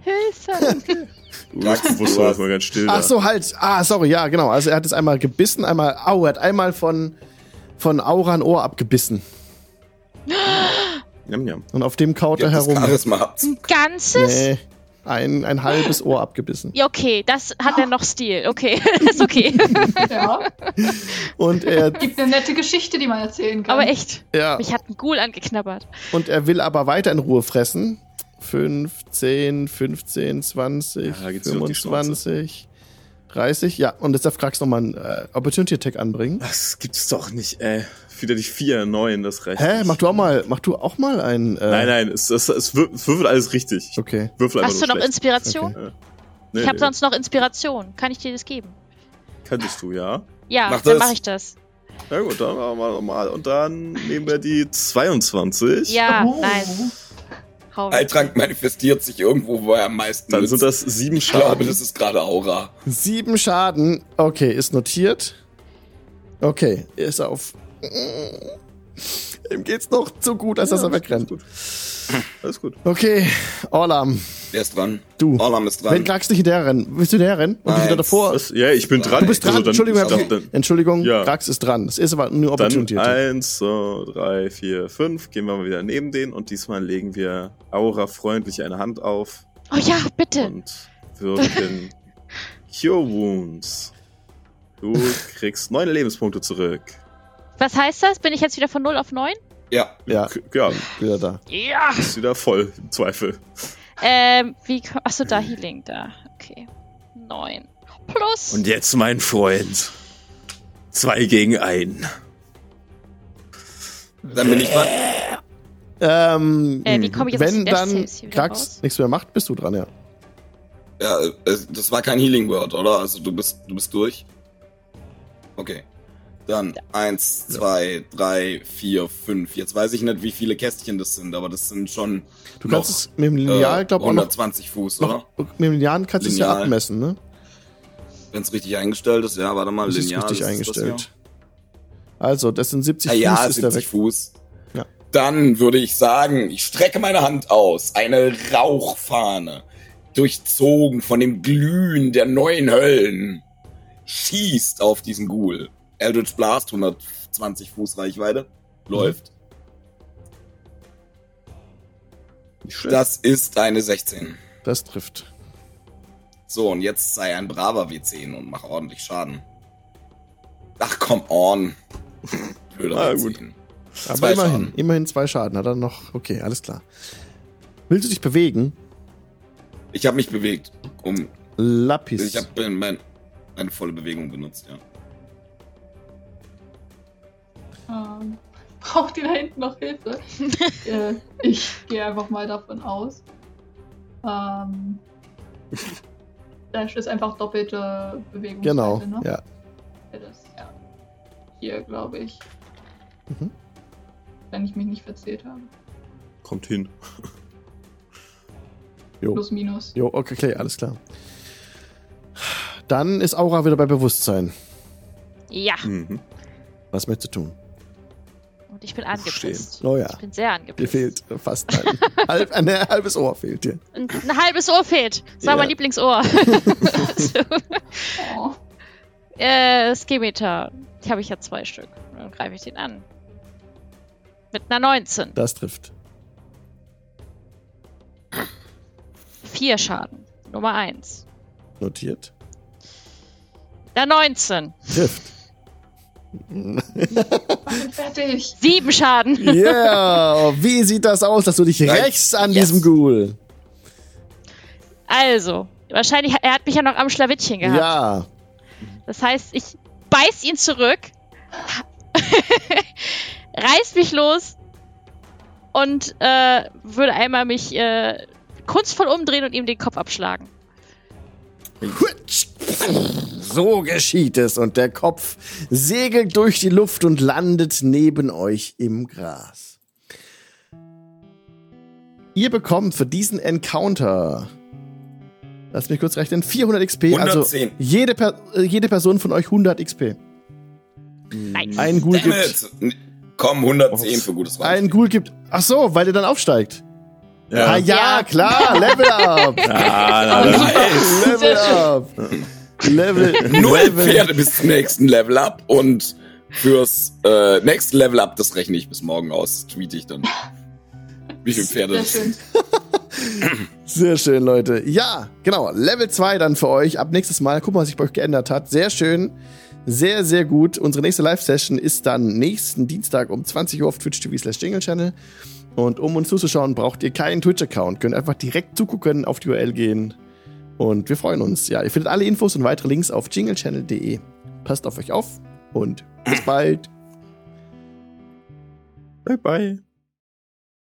Hilfe. Du wusstest du mal ganz still. Ach so, halt. Ah, sorry, ja, genau. Also er hat es einmal gebissen, einmal, au, er hat einmal von, von Aura ein Ohr abgebissen. Jam, jam. Und auf dem kaut er herum. Ein ganzes? Nee. Ein, ein halbes Ohr abgebissen. Ja, okay, das hat er noch Stil. Okay, das ist okay. ja. Und er. Gibt eine nette Geschichte, die man erzählen kann. Aber echt. Ja. Mich hat ein Ghoul angeknabbert. Und er will aber weiter in Ruhe fressen. 15, 15, 20, ja, 25, 30. Ja, und jetzt darf Krax nochmal einen äh, Opportunity Attack anbringen. Das gibt's doch nicht, ey wieder die vier neuen, das reicht. Hä? Mach du auch mal, mach du auch mal einen. Äh nein, nein, es, es, es, würfelt alles richtig. Okay. Würfel Hast du noch schlecht. Inspiration? Okay. Nee, ich habe nee. sonst noch Inspiration. Kann ich dir das geben? Könntest du, ja? Ja, mach dann mache ich das. Na gut, dann machen wir nochmal. Und dann nehmen wir die 22. Ja, oh. nice. Heiltrank manifestiert sich irgendwo, wo er am meisten Dann nützt. sind das sieben Schaden. Ich glaube, das ist gerade Aura. Sieben Schaden. Okay, ist notiert. Okay, ist auf Ihm geht's noch zu gut, als ja, dass er wegrennt. Gut. Alles gut. Okay, Orlam. Wer ist dran? Du. Orlam ist dran. Wenn Krax nicht hinterher rennen, willst du hinterher rennen? Und Nein. wieder davor? Was? Ja, ich bin dran. Du bist dran. Also Entschuldigung, okay. dann, Entschuldigung. Ja. Krax ist dran. Das ist aber nur Opportunity. Dann eins, so, drei, vier, fünf. Gehen wir mal wieder neben den und diesmal legen wir Aura freundlich eine Hand auf. Oh ja, bitte. Und würdigen Cure Wounds. Du kriegst neun Lebenspunkte zurück. Was heißt das? Bin ich jetzt wieder von 0 auf 9? Ja. Ja, ja. Wieder da. Ja. Ist wieder voll, im Zweifel. Ähm, wie. Achso, da Healing, da. Okay. 9. Plus. Und jetzt, mein Freund. Zwei gegen einen. Dann bin ich dran. Ähm, äh, wie komme ich jetzt wenn dann Krax nichts mehr macht, bist du dran, ja. Ja, das war kein Healing Word, oder? Also du bist, du bist durch. Okay. Dann eins, zwei, drei, vier, fünf. Jetzt weiß ich nicht, wie viele Kästchen das sind, aber das sind schon. Du kannst noch, es mit dem Lineal, äh, glaube ich, 120 Fuß, noch, oder? Mit dem Lineal kannst du es ja abmessen, ne? Wenn es richtig eingestellt ist, ja, warte mal, das Lineal. Ist richtig ist eingestellt. Das also, das sind 70 ah, Fuß. Ja, ist 70 Fuß. Ja. Dann würde ich sagen, ich strecke meine Hand aus. Eine Rauchfahne. Durchzogen von dem Glühen der neuen Höllen. Schießt auf diesen Ghoul. Eldritch Blast, 120 Fuß Reichweite, läuft. Das ist eine 16. Das trifft. So, und jetzt sei ein braver W10 und mach ordentlich Schaden. Ach, come on. Blöder ah, W10. Gut. Aber zwei immerhin, Schaden. immerhin zwei Schaden. Hat er noch. Okay, alles klar. Willst du dich bewegen? Ich habe mich bewegt. Um. Lapis. Ich habe mein, meine volle Bewegung benutzt, ja. Ähm, braucht ihr da hinten noch Hilfe? äh, ich gehe einfach mal davon aus. Ähm, Dash ist einfach doppelte Bewegung. Genau, ne? ja. Das, ja. Hier, glaube ich. Mhm. Wenn ich mich nicht verzählt habe. Kommt hin. jo. Plus, minus. Jo, okay, okay, alles klar. Dann ist Aura wieder bei Bewusstsein. Ja. Mhm. Was möchtest du tun? Und ich bin angepisst. Oh ja. Ich bin sehr angepisst. Dir fehlt fast ein, halb, ein halbes Ohr fehlt dir. Ein, ein halbes Ohr fehlt. Das war ja. mein Lieblingsohr. so. oh. äh, Skimitar. Habe ich ja zwei Stück. Dann greife ich den an. Mit einer 19. Das trifft. Vier Schaden. Nummer 1. Notiert. Der 19. Trifft. Fertig. Sieben Schaden. Yeah. Wie sieht das aus, dass du dich rächst an yes. diesem Ghoul? Also, wahrscheinlich, er hat mich ja noch am Schlawittchen gehabt. Ja. Das heißt, ich beiß ihn zurück, reiß mich los und äh, würde einmal mich äh, kunstvoll umdrehen und ihm den Kopf abschlagen. So geschieht es und der Kopf segelt durch die Luft und landet neben euch im Gras. Ihr bekommt für diesen Encounter, lass mich kurz rechnen, 400 XP. 110. Also jede, per jede Person von euch 100 XP. Nice. Ein Ghoul gibt. Komm, 110 für gutes Reich. Ein Ghoul gibt. Ach so, weil der dann aufsteigt. Ja. Ah ja, ja. klar, Level up. ja, nice. Level up. Level. Null Pferde bis zum nächsten Level up und Fürs äh, Next Level Up, das rechne ich bis morgen aus. Tweete ich dann. Wie viele Pferde das sind. Sehr schön, Leute. Ja, genau. Level 2 dann für euch. Ab nächstes Mal. Gucken, was sich bei euch geändert hat. Sehr schön. Sehr, sehr gut. Unsere nächste Live-Session ist dann nächsten Dienstag um 20 Uhr auf Twitch TV slash Jingle Channel. Und um uns zuzuschauen, braucht ihr keinen Twitch-Account. Könnt einfach direkt zugucken, auf die URL gehen. Und wir freuen uns. Ja, ihr findet alle Infos und weitere Links auf jinglechannel.de. Passt auf euch auf und bis bald. Bye, bye.